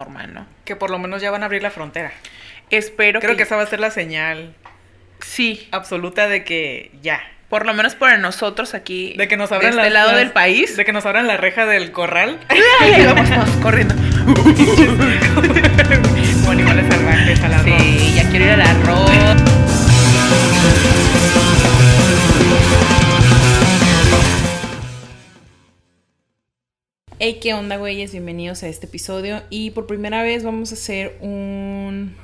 normal, ¿no? Que por lo menos ya van a abrir la frontera. Espero Creo que esa va a ser la señal Sí, absoluta de que ya. por lo menos para nosotros aquí De que nos abran de este las- lado las- del país. De que nos abran la reja del corral. Ahí vamos todos corriendo. Animales salvajes a la Sí, ya quiero ir al arroz. Hey, ¿qué onda, güeyes? Bienvenidos a este episodio. Y por primera vez vamos a hacer un...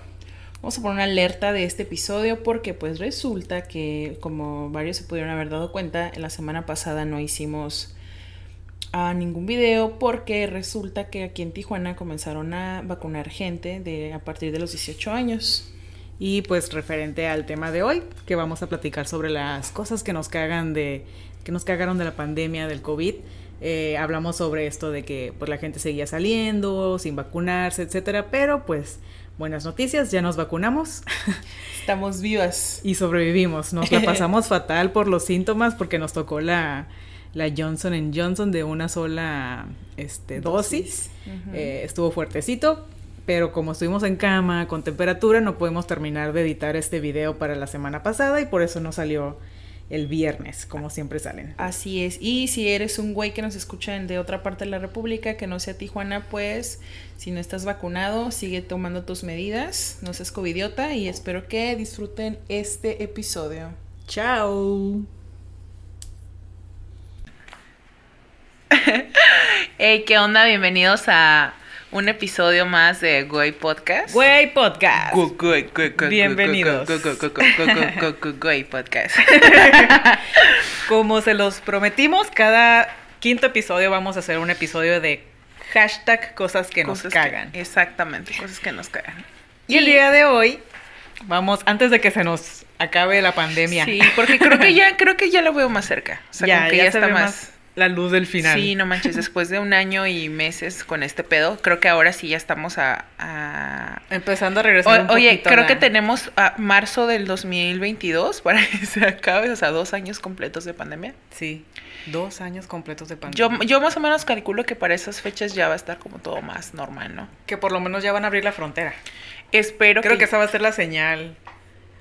Vamos a poner una alerta de este episodio porque pues resulta que, como varios se pudieron haber dado cuenta, la semana pasada no hicimos ah, ningún video porque resulta que aquí en Tijuana comenzaron a vacunar gente de, a partir de los 18 años. Y pues referente al tema de hoy, que vamos a platicar sobre las cosas que nos cagan de, que nos cagaron de la pandemia del COVID. Eh, hablamos sobre esto de que pues la gente seguía saliendo sin vacunarse, etcétera, pero pues buenas noticias, ya nos vacunamos Estamos vivas. y sobrevivimos. Nos la pasamos fatal por los síntomas porque nos tocó la, la Johnson Johnson de una sola este, dosis. Eh, estuvo fuertecito, pero como estuvimos en cama con temperatura, no podemos terminar de editar este video para la semana pasada y por eso no salió el viernes, como siempre salen. Así es. Y si eres un güey que nos escucha de otra parte de la República, que no sea Tijuana, pues si no estás vacunado, sigue tomando tus medidas, no seas covidiota y espero que disfruten este episodio. Chao. Hey, ¿qué onda? Bienvenidos a un episodio más de Güey Podcast. Güey Podcast. Bienvenidos. Güey Podcast. Como se los prometimos, cada quinto episodio vamos a hacer un episodio de hashtag cosas que nos cagan. Exactamente, cosas que nos cagan. Y, el día de hoy Vamos, antes de que se nos acabe la pandemia. Sí, porque creo que ya, creo que ya lo veo más cerca. O sea, ya, como que ya, está más, la luz del final. Sí, no manches, después de un año y meses con este pedo, creo que ahora sí ya estamos a... a- Empezando a regresar. un oye, poquito creo la- que tenemos a marzo del 2022 para que se acabe, o sea, dos años completos de pandemia. Sí, dos años completos de pandemia. Yo, yo más o menos calculo que para esas fechas ya va a estar como todo más normal, ¿no? Que por lo menos ya van a abrir la frontera. Espero Creo que que... esa va a ser la señal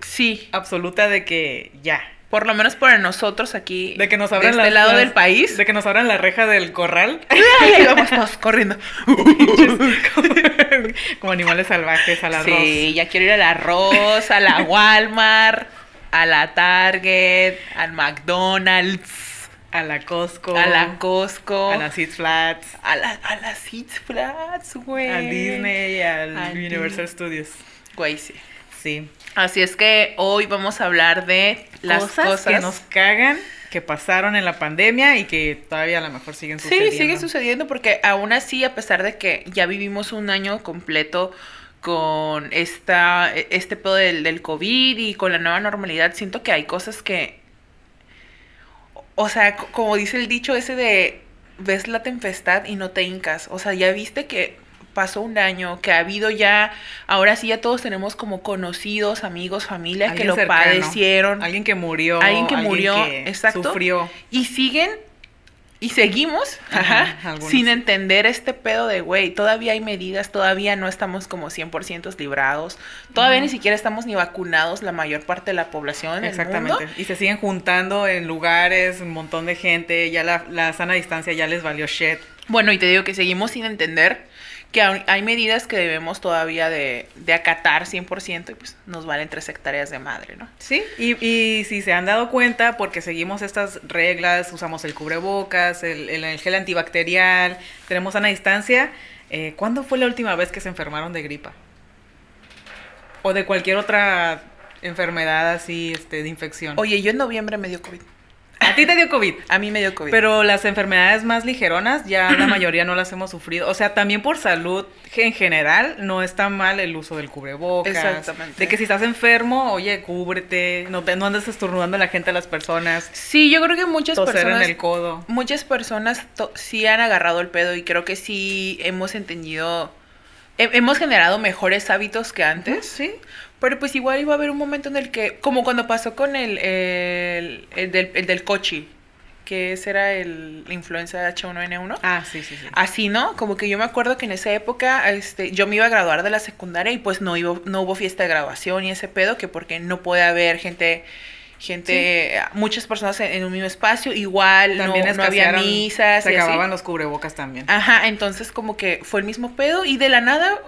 Sí, absoluta de que ya. Por lo menos para nosotros aquí, De que nos abran de este las- lado las- del país. De que nos abran la reja del corral. Ahí vamos todos corriendo. Como animales salvajes al arroz. Sí, ya quiero ir al arroz, a la Walmart, a la Target, al McDonald's, A la Costco. a la Costco, A la Six Flats. a la, a la Six Flags, güey. A Disney y al Al Universal Studios. Güey, sí. Sí. Así es que hoy vamos a hablar de las cosas, que nos cagan, que pasaron en la pandemia y que todavía a lo mejor siguen sucediendo. Sí, sigue sucediendo porque aún así, a pesar de que ya vivimos un año completo con esta, este pedo del, del COVID y con la nueva normalidad, siento que hay cosas que, o sea, como dice el dicho ese de, ves la tempestad y no te hincas, o sea, ya viste que pasó un año, que ha habido ya, ahora sí ya todos tenemos como conocidos, amigos, familia que lo cercano. padecieron. Alguien que murió. Alguien que murió, que exacto. Sufrió. Y siguen y seguimos Ajá, sin entender este pedo de, güey, todavía hay medidas, todavía no estamos como 100% librados, todavía ni siquiera estamos ni vacunados la mayor parte de la población Exactamente. mundo. Y se siguen juntando en lugares, un montón de gente. Ya la, la sana distancia ya les valió shit. Bueno, y te digo que seguimos sin entender que hay medidas que debemos todavía de, de acatar 100% y pues nos valen tres hectáreas de madre, ¿no? Sí, y, y si se han dado cuenta, porque seguimos estas reglas, usamos el cubrebocas, el, el- el gel antibacterial, tenemos sana distancia, eh, ¿cuándo fue la última vez que se enfermaron de gripa? O de cualquier otra enfermedad así, este, de infección. Oye, yo en noviembre me dio COVID. A ti te dio COVID. A mí me dio COVID. Pero las enfermedades más ligeronas ya la mayoría no las hemos sufrido. O sea, también por salud en general no está mal el uso del cubrebocas. Exactamente. De que si estás enfermo, oye, cúbrete, no, te, no andes estornudando a la gente a las personas, sí, yo creo que muchas toser personas en el codo. muchas personas sí han agarrado el pedo y creo que sí hemos entendido, hemos generado mejores hábitos que antes. Sí. Pero pues igual iba a haber un momento en el que, como cuando pasó con el, el, el del, el del coche, que ese era el, la influenza H1N1. Ah, sí, sí, sí. Así, ¿no? Como que yo me acuerdo que en esa época este, yo me iba a graduar de la secundaria y pues no, iba, no hubo fiesta de graduación y ese pedo, que porque no puede haber gente gente, muchas personas en, un mismo espacio, igual También no, no había misas. Se y así. acababan los cubrebocas también. Ajá, entonces como que fue el mismo pedo y de la nada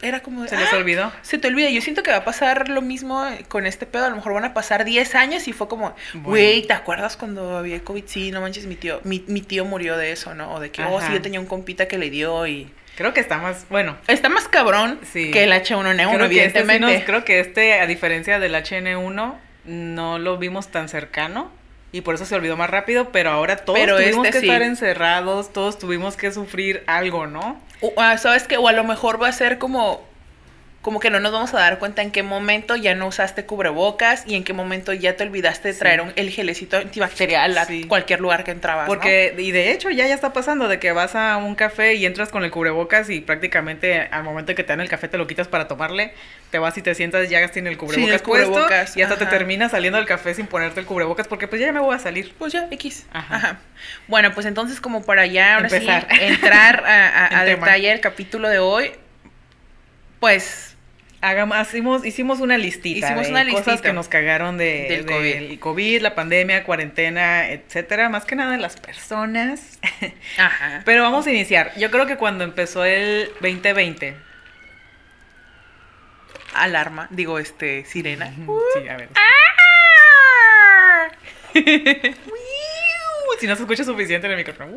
era como de, ¿Se les "Ah, olvidó? Se te olvida, yo siento que va a pasar lo mismo con este pedo, a lo mejor van a pasar 10 años y fue como, Bueno. güey, ¿te acuerdas cuando había COVID? Sí, no manches, mi tío, mi, mi tío murió de eso, ¿no? O de que, oh, sí, yo tenía un compita que le dio y... Creo que está más, bueno, Está más cabrón Sí. que el H1N1, creo que, este sí evidentemente. nos- creo que este, a diferencia del HN1, no lo vimos tan cercano y por eso se olvidó más rápido, pero ahora todos Pero tuvimos este que sí. estar encerrados, todos tuvimos que sufrir algo, ¿no? O, ah, ¿Sabes qué? O a lo mejor va a ser como... Como que no nos vamos a dar cuenta en qué momento ya no usaste cubrebocas y en qué momento ya te olvidaste de Sí. traer un- el gelecito antibacterial a Sí. cualquier lugar que entrabas. ¿no? Porque, y de hecho ya ya está pasando de que vas a un café y entras con el cubrebocas y prácticamente al momento que te dan el café te lo quitas para tomarle, te vas y te sientas, ya sin el cubrebocas, el cubrebocas, y hasta te terminas saliendo del café sin ponerte el cubrebocas porque pues ya me voy a salir. Pues ya, X. Ajá. Ajá. Bueno, pues entonces como para ya ahora Empezar. sí entrar a, a- a detalle el capítulo de hoy, pues Hagamos, hicimos, hicimos una listita Hicimos de una cosas listita que nos cagaron de, del COVID. del COVID, la pandemia, cuarentena, etcétera, más que nada de las personas. Ajá. Pero vamos a iniciar. Yo creo que cuando empezó el 2020, Alarma, digo, este, sirena. sí, a ver. ¡Ah! Si no se escucha suficiente en el micrófono.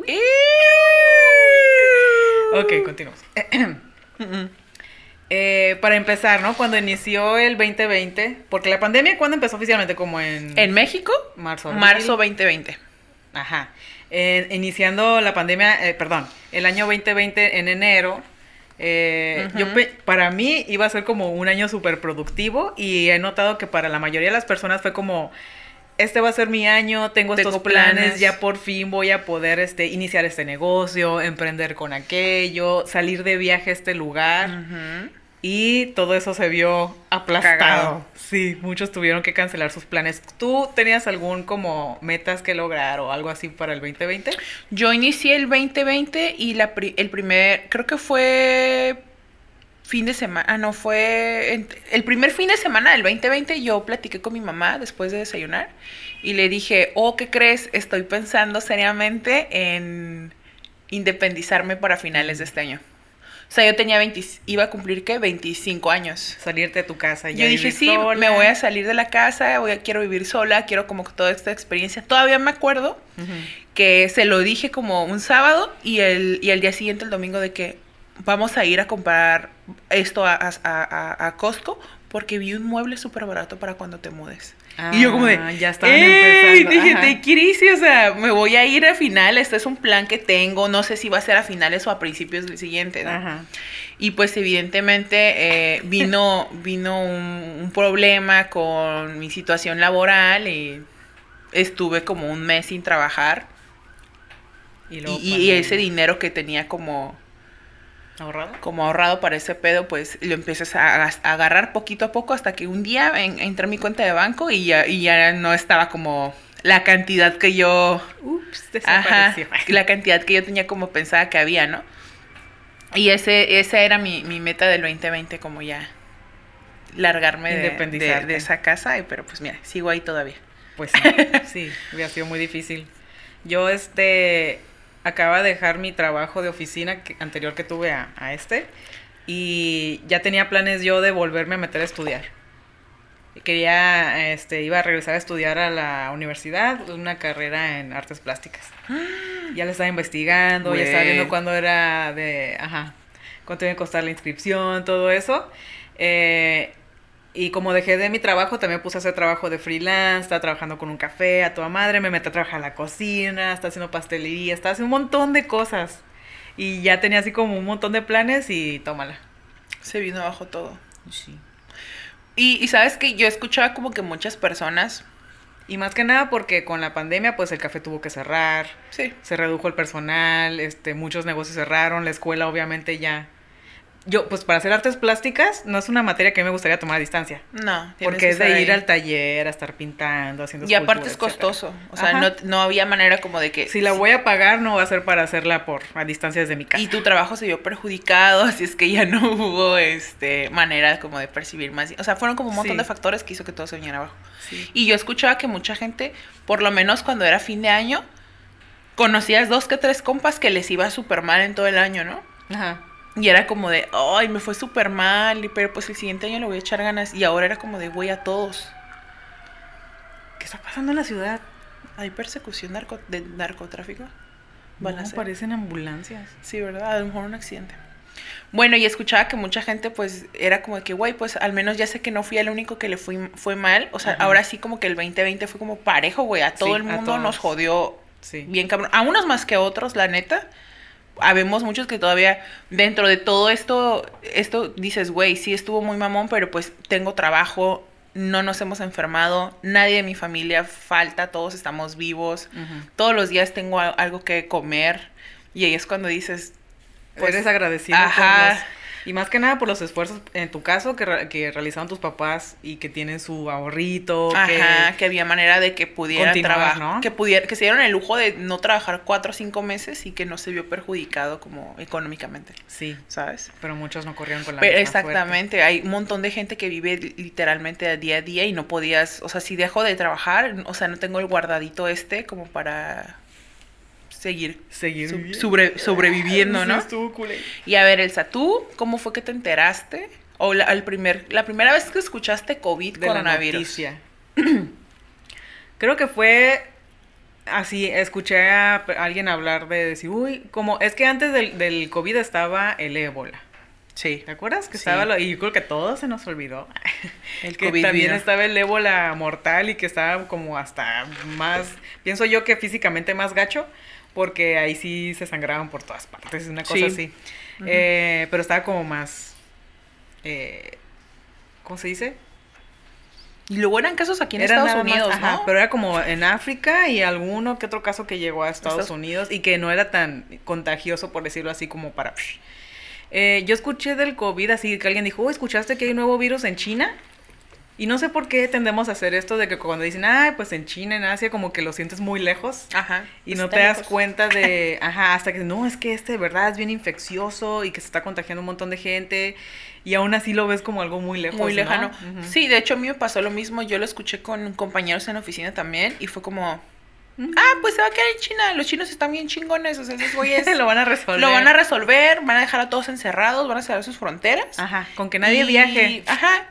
Ok, continuamos. Eh, para empezar, ¿no? Cuando inició el 2020, porque la pandemia, ¿cuándo empezó oficialmente? Como en... En México, marzo. marzo 2020. Ajá. Eh, iniciando la pandemia, eh, perdón, el año 2020 en enero, eh, yo para mí iba a ser como un año súper productivo y he notado que para la mayoría de las personas fue como, este va a ser mi año, tengo, estos planes, planes. ya por fin voy a poder este, iniciar este negocio, emprender con aquello, salir de viaje a este lugar. Ujú. Y todo eso se vio aplastado. Cagado. Sí, muchos tuvieron que cancelar sus planes. ¿Tú tenías algún como metas que lograr o algo así para el 2020? Yo inicié el 2020 y la pri- el primer, creo que fue fin de semana, ah, no, fue el primer fin de semana del 2020 yo platiqué con mi mamá después de desayunar y le dije, oh, ¿qué crees? Estoy pensando seriamente en independizarme para finales de este año. O sea, yo tenía 20, iba a cumplir, ¿qué? 25 años. Salirte de tu casa Yo dije, sí, me voy a salir de la casa, voy a, quiero vivir sola, quiero como toda esta experiencia. Todavía me acuerdo que se lo dije como un sábado y el, y el día siguiente, el domingo, de que vamos a ir a comprar esto a, a, a- a Costco porque vi un mueble súper barato para cuando te mudes. Y yo como de, Ah, ya estaban empezando. dije, ajá. te crisis, o sea, me voy a ir a finales, este es un plan que tengo, no sé si va a ser a finales o a principios del siguiente, ¿no? Ajá. Y pues evidentemente eh, vino, vino un, un problema con mi situación laboral y estuve como un mes sin trabajar. Y, luego ese dinero que tenía como, ahorrado. como ahorrado para ese pedo, pues lo empiezas a, agarrar poquito a poco hasta que un día en- entré a mi cuenta de banco y ya, y ya no estaba como la cantidad que yo Ups, Ajá, desapareció. la cantidad que yo tenía como pensaba que había, ¿no? Y ese, esa era mi, mi meta del 2020, como ya largarme de, de, esa casa, pero pues mira, sigo ahí todavía. Pues sí, sí, hubiera sido muy difícil. Yo, este, acaba de dejar mi trabajo de oficina que- anterior que tuve a, a este y ya tenía planes yo de volverme a meter a estudiar. Quería, este, iba a regresar a estudiar a la universidad, una carrera en artes plásticas. Ya le estaba investigando, ya estaba viendo cuándo era de, ajá, cuánto iba a costar la inscripción, todo eso. Eh, y como dejé de mi trabajo, también puse a hacer trabajo de freelance, estaba trabajando con un café a toda madre, me metí a trabajar a la cocina, estaba haciendo pastelería, estaba haciendo un montón de cosas. Y ya tenía así como un montón de planes y tómala. Se vino abajo todo. Sí. Y, y sabes que yo escuchaba como que muchas personas, Y más que nada porque con la pandemia, pues el café tuvo que cerrar, sí, se redujo el personal, este, muchos negocios cerraron, la escuela obviamente ya. Yo, pues para hacer artes plásticas, no es una materia que a mí me gustaría tomar a distancia. No, Porque que es de ir ahí. al taller, a estar pintando, haciendo Y aparte es etcétera. costoso. O sea, no, no había manera como de que. Si la voy a pagar, no va a ser para hacerla por a distancia desde mi casa. Y tu trabajo se vio perjudicado, así es que ya no hubo este manera como de percibir más. O sea, fueron como un montón Sí. de factores que hizo que todo se viniera abajo. Sí. Y yo escuchaba que mucha gente, por lo menos cuando era fin de año, conocías dos que tres compas que les iba súper mal en todo el año, ¿no? Ajá. Y era como de, ay, me fue súper mal, pero pues el siguiente año le voy a echar ganas. Y ahora era como de, güey, a todos. ¿Qué está pasando en la ciudad? ¿Hay persecución narco de narcotráfico? Van a no, hacer. parecen ambulancias. Sí, ¿verdad? A lo mejor un accidente. Bueno, y escuchaba que mucha gente, pues, era como de que, güey, pues, al menos ya sé que no fui el único que le fui, fue mal. O sea, Ajá. ahora sí como que el 2020 fue como parejo, güey. A todo Sí, el a mundo nos jodió Sí. bien cabrón. A unos más que a otros, la neta. Habemos muchos que todavía, dentro de todo esto, esto dices, güey, sí estuvo muy mamón, pero pues tengo trabajo, no nos hemos enfermado, nadie de mi familia falta, todos estamos vivos, todos los días tengo algo que comer. Y ahí es cuando dices, pues, Eres agradecido por ajá. los- Y más que nada por los esfuerzos, en tu caso, que, que realizaron tus papás y que tienen su ahorrito. Ajá, que... que había manera de que pudieran Continuar, trabajar, ¿no? que pudiera, que se dieron el lujo de no trabajar cuatro o cinco meses y que no se vio perjudicado como económicamente, Sí, ¿sabes? pero muchos no corrieron con la Pero misma suerte. exactamente, hay un montón de gente que vive li- literalmente día a día y no podías, o sea, si dejo de trabajar, o sea, no tengo el guardadito este como para seguir Seguir sobre- sobreviviendo, ¿no? Y a ver, Elsa, ¿tú cómo fue que te enteraste? O la, el primer, la primera vez que escuchaste COVID, de la coronavirus. noticia. Creo que fue así, escuché a alguien hablar de decir, uy, como es que antes del, del COVID estaba el ébola. Sí, ¿Te acuerdas? Que Sí. estaba lo- y yo creo que todo se nos olvidó. el que COVID también vino. estaba el ébola mortal y que estaba como hasta más, pienso yo que físicamente más gacho, porque ahí sí se sangraban por todas partes, una cosa Sí. así. Eh, pero estaba como más, eh, ¿cómo se dice? Y luego eran casos aquí en Era Estados nada más- Unidos, ajá, ¿no? pero era como en África y alguno que otro caso que llegó a Estados Estados- Unidos y que no era tan contagioso, por decirlo así, como para... Eh, yo escuché del COVID así que alguien dijo, "Oh, ¿escuchaste que hay un nuevo virus en China? Y no sé por qué tendemos a hacer esto de que cuando dicen, ay, pues en China, en Asia, como que lo sientes muy lejos. Ajá. Y no está te das cuenta de, ajá, hasta que no, es que este de verdad es bien infeccioso y que se está contagiando un montón de gente y aún así lo ves como algo muy lejos. Muy ¿no? lejano. Sí, de hecho a mí me pasó lo mismo. Yo lo escuché con compañeros en la oficina también y fue como, ah, pues se va a quedar en China. Los chinos están bien chingones. O sea, esos güeyes lo van a resolver. lo van a resolver, van a dejar a todos encerrados, van a cerrar sus fronteras. Ajá, con que nadie Y- viaje. Ajá.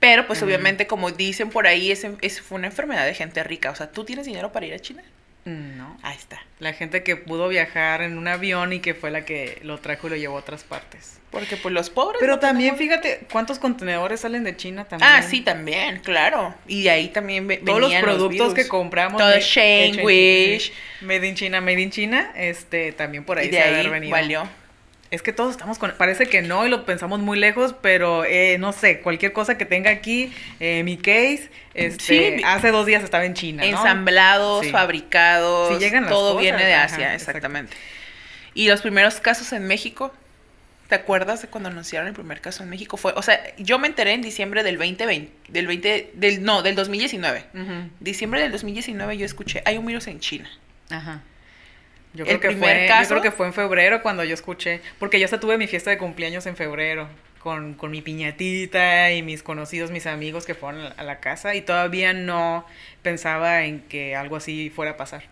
Pero pues obviamente como dicen por ahí, ese fue una enfermedad de gente rica. O sea, ¿tú tienes dinero para ir a China? No. Ahí está. La gente que pudo viajar en un avión y que fue la que lo trajo y lo llevó a otras partes. Porque pues los pobres... Pero no también, tenemos- fíjate, ¿cuántos contenedores salen de China también? Ah, sí, también, claro. Y de ahí también ve- Todos los productos que compramos. Todo Shane, Wish. Made in China, Made in China, este, también por ahí Y se de haber ahí venido. valió. Es que todos estamos con... Parece que no y lo pensamos muy lejos, pero eh, no sé, cualquier cosa que tenga aquí, eh, mi case, este, Sí. hace dos días estaba en China, ¿no? Ensamblados, Sí. fabricados, Sí llegan todo cosas, viene de Asia, exactamente. Y los primeros casos en México, ¿te acuerdas de cuando anunciaron el primer caso en México? Fue, o sea, yo me enteré en diciembre del 2020, del 20, del, no, del 2019. Ujú, Diciembre del 2019 yo escuché, hay un virus en China. Ajá. Yo El creo, que primer fue, yo caso- creo que fue en febrero cuando yo escuché, porque yo hasta tuve mi fiesta de cumpleaños en febrero, con, con mi piñatita y mis conocidos, mis amigos que fueron a la- casa y todavía no pensaba en que algo así fuera a pasar,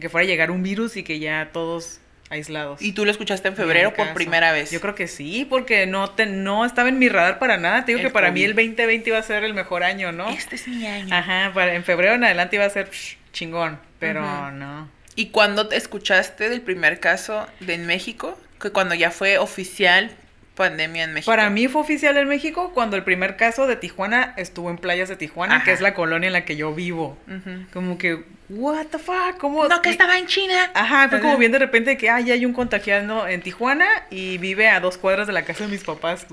que fuera a llegar un virus y que ya todos aislados. Y tú lo escuchaste en febrero por primera vez. Yo creo que sí, porque no te, no estaba en mi radar para nada. Te digo El que para mí COVID. el 2020 iba a ser el mejor año, ¿no? Este es mi año. Ajá, para, en febrero en adelante iba a ser psh, chingón, pero no. ¿Y cuándo te escuchaste del primer caso de en México? Que cuando ya fue oficial pandemia en México. Para mí fue oficial en México cuando el primer caso de Tijuana estuvo en playas de Tijuana, Ajá. que es la colonia en la que yo vivo. Como que, what the fuck, ¿cómo? No, que estaba en China. Ajá, fue como bien de repente que, ah, ya hay un contagiado en Tijuana y vive a dos cuadras de la casa de mis papás.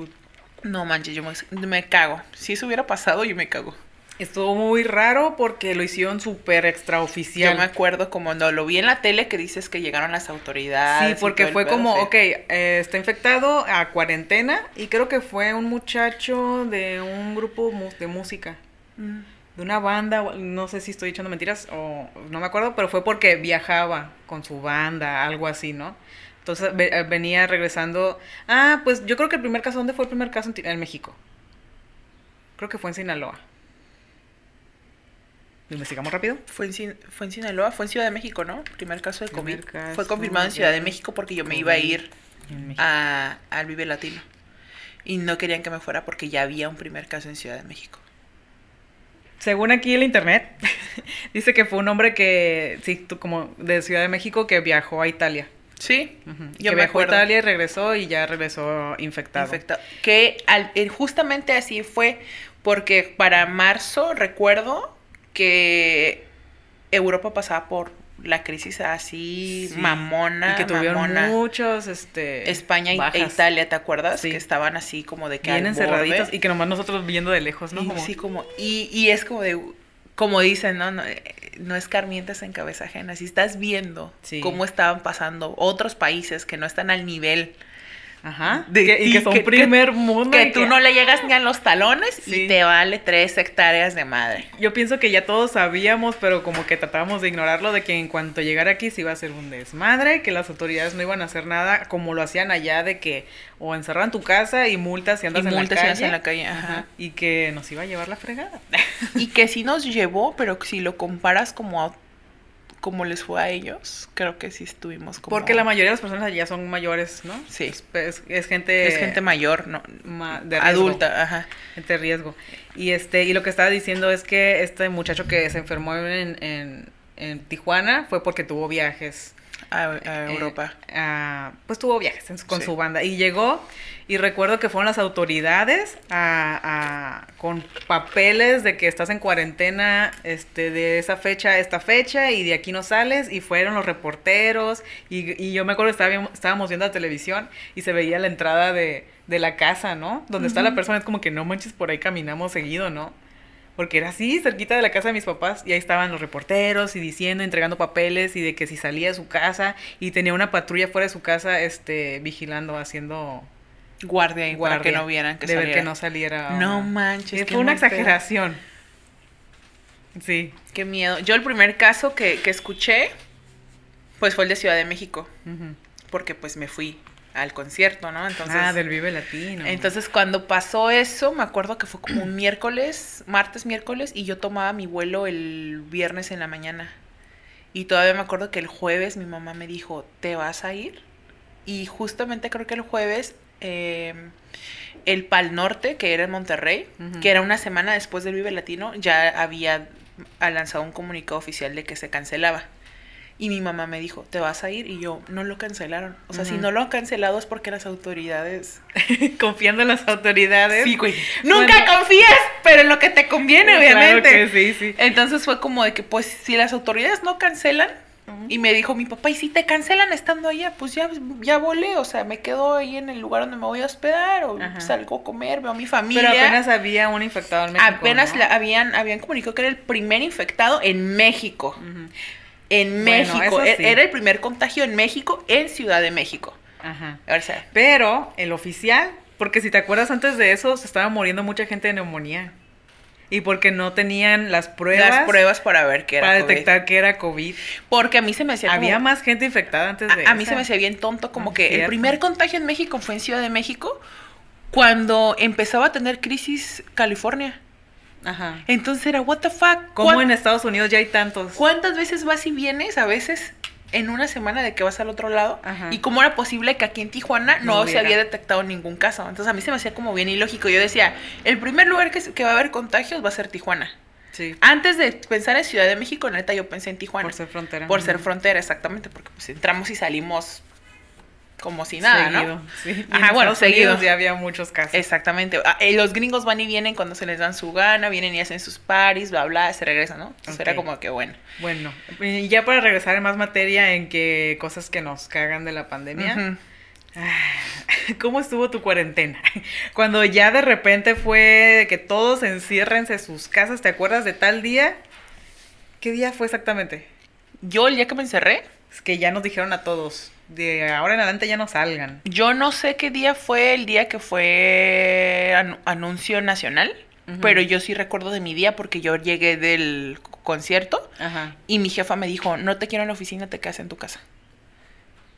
No manches, yo me, me cago. Si eso hubiera pasado, yo me cago. Estuvo muy raro porque lo hicieron súper extraoficial. Yo me acuerdo como no lo vi en la tele que dices que llegaron las autoridades. Sí, porque fue como, ok, eh, está infectado a cuarentena y creo que fue un muchacho de un grupo de música. Mm. De una banda, no sé si estoy echando mentiras o no me acuerdo, pero fue porque viajaba con su banda, algo así, ¿no? Entonces eh, venía regresando. Ah, pues yo creo que el primer caso, ¿dónde fue el primer caso? En México. Creo que fue en Sinaloa. ¿Lo investigamos rápido? Fue en, fue en Sinaloa, fue en Ciudad de México, ¿no? Primer caso de COVID. fue confirmado en Ciudad de México porque yo me iba a ir a, al Vive Latino. Y no querían que me fuera porque ya había un primer caso en Ciudad de México. Según aquí el internet, dice que fue un hombre que, sí, tú como de Ciudad de México que viajó a Italia. Sí, yo que viajó a Italia y regresó y ya regresó infectado. infectado. Que al, justamente así fue porque para marzo recuerdo que Europa pasaba por la crisis así mamona. Y que tuvieron muchos, este... España e Italia, ¿te acuerdas? Que estaban así como de que Bien encerraditos y que nomás nosotros viendo de lejos, ¿no? Y, Sí, como... Y, y es como de... Como dicen, ¿no? no no escarmientes en cabeza ajena. Si estás viendo cómo estaban pasando otros países que no están al nivel Ajá. y que son primer mundo. Que tú no le llegas ni a los talones y te vale tres hectáreas de madre. Yo pienso que ya todos sabíamos, pero como que tratábamos de ignorarlo, de que en cuanto llegara aquí se iba a hacer un desmadre, que las autoridades no iban a hacer nada como lo hacían allá, de que o encerran tu casa y multas si andas, en, la calle, en la calle. Y que nos iba a llevar la fregada. Y que sí nos llevó, pero si lo comparas como a como les fue a ellos, creo que sí estuvimos como... Porque la mayoría de las personas allá son mayores, ¿no? Sí. Es, gente... Es gente mayor, ¿no? de Adulta, ajá. Gente de riesgo. Y, este, y lo que estaba diciendo es que este muchacho que se enfermó en, en, en Tijuana fue porque tuvo viajes a, eh, Europa. pues tuvo viajes con su banda y llegó y recuerdo que fueron las autoridades a, con papeles de que estás en cuarentena este, de esa fecha a esta fecha y de aquí no sales y fueron los reporteros y, yo me acuerdo que estábamos viendo la televisión y se veía la entrada de, la casa, ¿no? Donde está la persona, es como que no manches, por ahí caminamos seguido, ¿no? Porque era así, cerquita de la casa de mis papás, y ahí estaban los reporteros y diciendo, entregando papeles y de que si salía de su casa y tenía una patrulla fuera de su casa, este, vigilando, haciendo guardia y para que no vieran que de ver que no saliera. No manches. Fue una exageración. Sí. Qué miedo. Yo el primer caso que, que escuché, pues fue el de Ciudad de México, porque pues me fui al concierto, ¿no? Entonces, ah, del Vive Latino. Entonces, cuando pasó eso, me acuerdo que fue como un miércoles, martes, miércoles, y yo tomaba mi vuelo el viernes en la mañana. Y todavía me acuerdo que el jueves mi mamá me dijo, ¿te vas a ir? Y justamente creo que el jueves em, el Pal Norte, que era en Monterrey, que era una semana después del Vive Latino, ya había lanzado un comunicado oficial de que se cancelaba. Y mi mamá me dijo, ¿te vas a ir? Y yo, no lo cancelaron. O sea, si no lo han cancelado es porque las autoridades... Confiando en las autoridades. Sí, güey. Nunca confíes, pero en lo que te conviene, obviamente. Claro que sí, sí. Entonces fue como de que, pues, si las autoridades no cancelan, y me dijo mi papá, y si te cancelan estando allá, pues ya, ya volé, o sea, me quedo ahí en el lugar donde me voy a hospedar, o salgo a comer, veo a mi familia. Pero apenas había un infectado en México. Apenas habían, habían comunicado que era el primer infectado en México en México. E-, era el primer contagio en México, en Ciudad de México. Ajá. Pero el oficial, porque si te acuerdas antes de eso, se estaba muriendo mucha gente de neumonía. Y porque no tenían las pruebas. Las pruebas para ver que era Para detectar que era COVID. Porque a mí se me hacía. Había más gente infectada antes de A, a mí se me hacía bien tonto, como que el primer contagio en México fue en Ciudad de México, cuando empezaba a tener crisis California. Ajá. Entonces era, what the fuck. ¿Cómo en Estados Unidos ya hay tantos? ¿Cuántas veces vas y vienes? A veces en una semana de que vas al otro lado. Y cómo era posible que aquí en Tijuana no, se había detectado ningún caso. Entonces a mí se me hacía como bien ilógico. Yo decía, el primer lugar que, que va a haber contagios va a ser Tijuana. Sí. Antes de pensar en Ciudad de México, neta, yo pensé en Tijuana. Por ser frontera. Por ser frontera, exactamente, porque pues entramos y salimos como si nada, ¿no? Sí. Ajá, bueno, seguidos ya había muchos casos. Exactamente. Ah, eh, los gringos van y vienen cuando se les dan su gana, vienen y hacen sus paris, bla, bla, se regresan, ¿no? Entonces era como que bueno. Bueno, y ya para regresar en más materia en que cosas que nos cagan de la pandemia. ¿Cómo estuvo tu cuarentena? Cuando ya de repente fue que todos enciérrense en sus casas, ¿te acuerdas de tal día? ¿Qué día fue exactamente? Yo el día que me encerré, Es que ya nos dijeron a todos, de ahora en adelante ya no salgan. yo no sé qué día fue el día que fue anu- anuncio nacional, pero yo sí recuerdo de mi día porque yo llegué del concierto Ajá. y mi jefa me dijo, no te quiero en la oficina, te quedas en tu casa.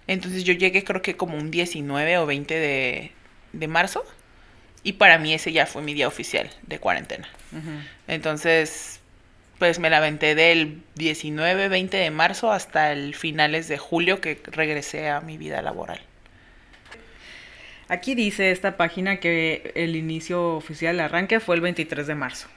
Entonces yo llegué creo que como un 19 o 20 de, de marzo y para mí ese ya fue mi día oficial de cuarentena. Entonces, pues me la aventé del 19, 20 de marzo hasta el finales de julio que regresé a mi vida laboral. Aquí dice esta página que el inicio oficial, el arranque fue el 23 de marzo.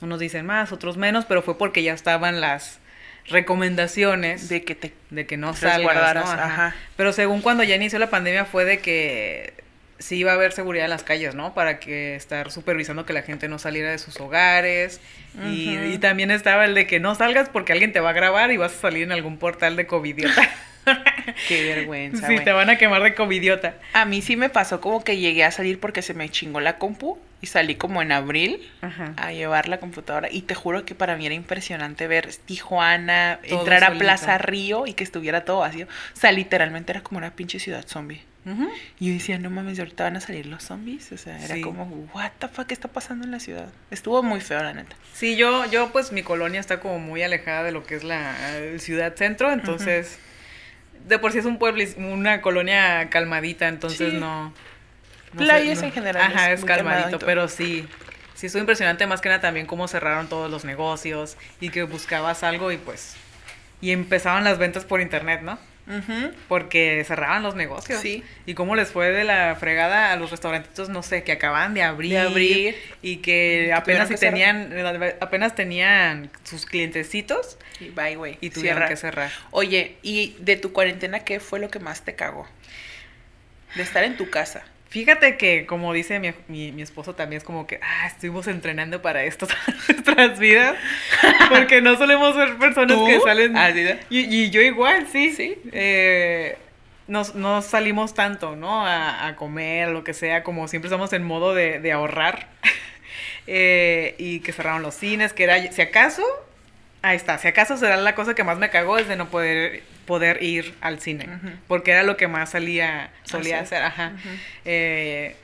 Unos dicen más, otros menos, pero fue porque ya estaban las recomendaciones de, De que te... que no salgas, ¿no? Ajá. ajá. Pero según cuando ya inició la pandemia fue de que sí iba a haber seguridad en las calles, ¿no? Para que estar supervisando que la gente no saliera de sus hogares. y, también estaba el de que no salgas porque alguien te va a grabar y vas a salir en algún portal de covidiota. Qué vergüenza, sí, te van a quemar de covidiota. A mí sí me pasó como que llegué a salir porque se me chingó la compu y salí como en abril Ajá. a llevar la computadora y te juro que para mí era impresionante ver Tijuana, Todo entrar a. Plaza Río y que estuviera todo vacío. O sea, literalmente era como una pinche ciudad zombie. Ujú. Y yo decía, no mames, ahorita van a salir los zombies. O sea, era Sí. como, what the fuck, ¿qué está pasando en la ciudad? Estuvo muy feo, la neta. Sí, yo, yo pues mi colonia está como muy alejada de lo que es la ciudad centro, entonces de por sí es un pueblo, una colonia calmadita, entonces Sí. no... no sé, Playas no- en general Ajá, es es calmadito, pero sí, sí estuvo impresionante más que nada también cómo cerraron todos los negocios y que buscabas algo y pues... Y empezaban las ventas por internet, ¿no? Ujú. Porque cerraban los negocios. Sí. Y cómo les fue de la fregada a los restaurantitos, no sé, que acaban de abrir. De abrir. Y que Que apenas tuvieron tenían, apenas tenían sus clientecitos Y bye, güey. y tuvieron Cierra. que cerrar. Oye, ¿y de tu cuarentena qué fue lo que más te cagó? De estar en tu casa. Fíjate que, como dice mi, mi, mi esposo, también es como que, ah, estuvimos entrenando para esto todas nuestras vidas. Porque no solemos ser personas ¿Tú? que salen. Ah, y yo igual, sí. Sí. Eh, nos, no salimos tanto, ¿no? A, a comer, lo que sea, como siempre estamos en modo de, de ahorrar. Eh, y que cerraron los cines, que era, si acaso, ahí está, si acaso será la cosa que más me cagó es de no poder, poder ir al cine, porque era lo que más salía, solía Hacer. hacer, ajá. Eh,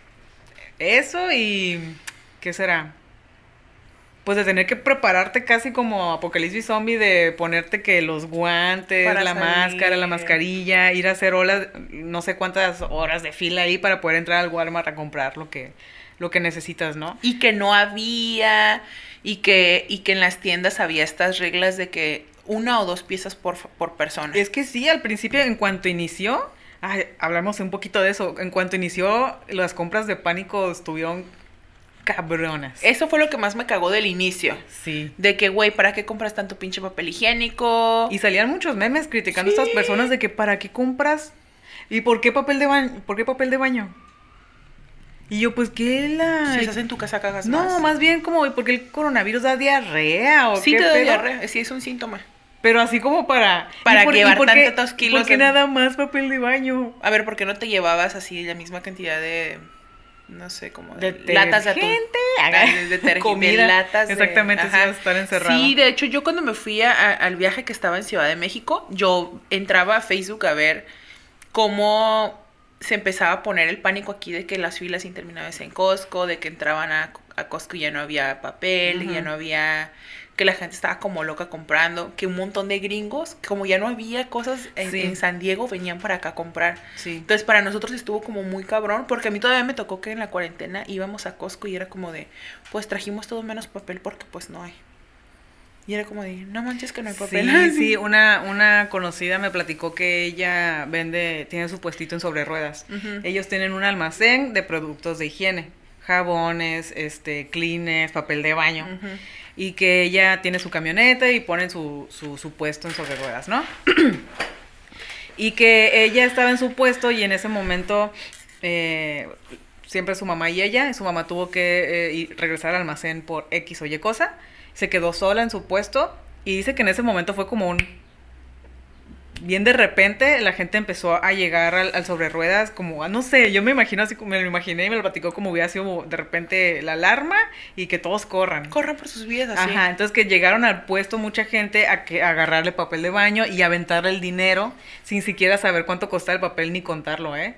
eso y, ¿qué será? Pues de tener que prepararte casi como apocalipsis zombie, de ponerte que los guantes, Para la salir. máscara, la mascarilla, ir a hacer horas, no sé cuántas horas de fila ahí para poder entrar al Walmart a comprar lo que, lo que necesitas, ¿no? Y que no había, y que, y que en las tiendas había estas reglas de que una o dos piezas por, por persona. Es que sí, al principio, en cuanto inició, ay, hablamos un poquito de eso, en cuanto inició, las compras de pánico estuvieron cabronas. Eso fue lo que más me cagó del inicio. Sí. De que, güey, ¿para qué compras tanto pinche papel higiénico? Y salían muchos memes criticando a estas personas de que para qué compras y por qué papel de baño, por qué papel de baño. Y yo, pues, ¿qué la...? Si estás en tu casa, cagas no, más. más bien como, ¿y por qué el coronavirus da diarrea o Sí qué te da pedo? diarrea, sí es un síntoma. Pero así como para... Para ¿y por- llevar tantos kilos ¿Por qué de- nada más papel de baño? A ver, ¿por qué no te llevabas así la misma cantidad de, no sé, como de latas de atún? De, de de comida. latas de- Exactamente, sí ajá. a estar encerrado. Sí, de hecho, yo cuando me fui a- a- al viaje que estaba en Ciudad de México, yo entraba a Facebook a ver cómo se empezaba a poner el pánico aquí de que las filas interminables en Costco, de que entraban a, a Costco ya no había papel, ya no había que la gente estaba como loca comprando, que un montón de gringos, como ya no había cosas en, Sí. en San Diego, venían para acá a comprar. Sí. Entonces para nosotros estuvo como muy cabrón, porque a mí todavía me tocó que en la cuarentena íbamos a Costco y era como de, pues trajimos todo menos papel porque pues no hay. Y era como de, no manches que no hay papel. Sí, sí, una, una conocida me platicó que ella vende, tiene su puestito en sobre ruedas. Ellos tienen un almacén de productos de higiene, jabones, este, cleaners, papel de baño. Y que ella tiene su camioneta y ponen su, su, su puesto en sobre ruedas, ¿no? y que ella estaba en su puesto y en ese momento eh, siempre su mamá y ella, y su mamá tuvo que eh, regresar al almacén por X o Y cosa, se quedó sola en su puesto y dice que en ese momento fue como un bien de repente la gente empezó a llegar al, al sobre ruedas como, no sé, yo me imagino así, como me lo imaginé y me lo platicó como hubiera sido de repente la alarma y que todos corran. Corran por sus vidas así. Ajá, entonces que llegaron al puesto mucha gente a, que, a agarrarle papel de baño y aventarle el dinero sin siquiera saber cuánto costaba el papel ni contarlo, ¿eh?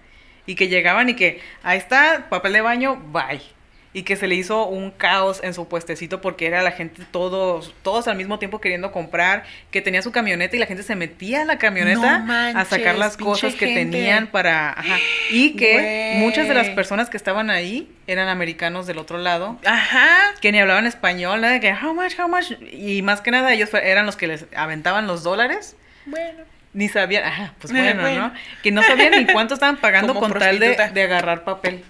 Y que llegaban y que, ahí está, papel de baño, bye y que se le hizo un caos en su puestecito porque era la gente todos todos al mismo tiempo queriendo comprar, que tenía su camioneta y la gente se metía a la camioneta No manches, a sacar las cosas que gente. tenían para ajá, y que muchas de las personas que estaban ahí eran americanos del otro lado Ajá. que ni hablaban español, nada de que how much, how much y más que nada ellos eran los que les aventaban los dólares. Bueno. Ni sabían, ajá, pues Eh, bueno, bueno. ¿no? Que no sabían ni cuánto estaban pagando Como con tal de, de agarrar papel.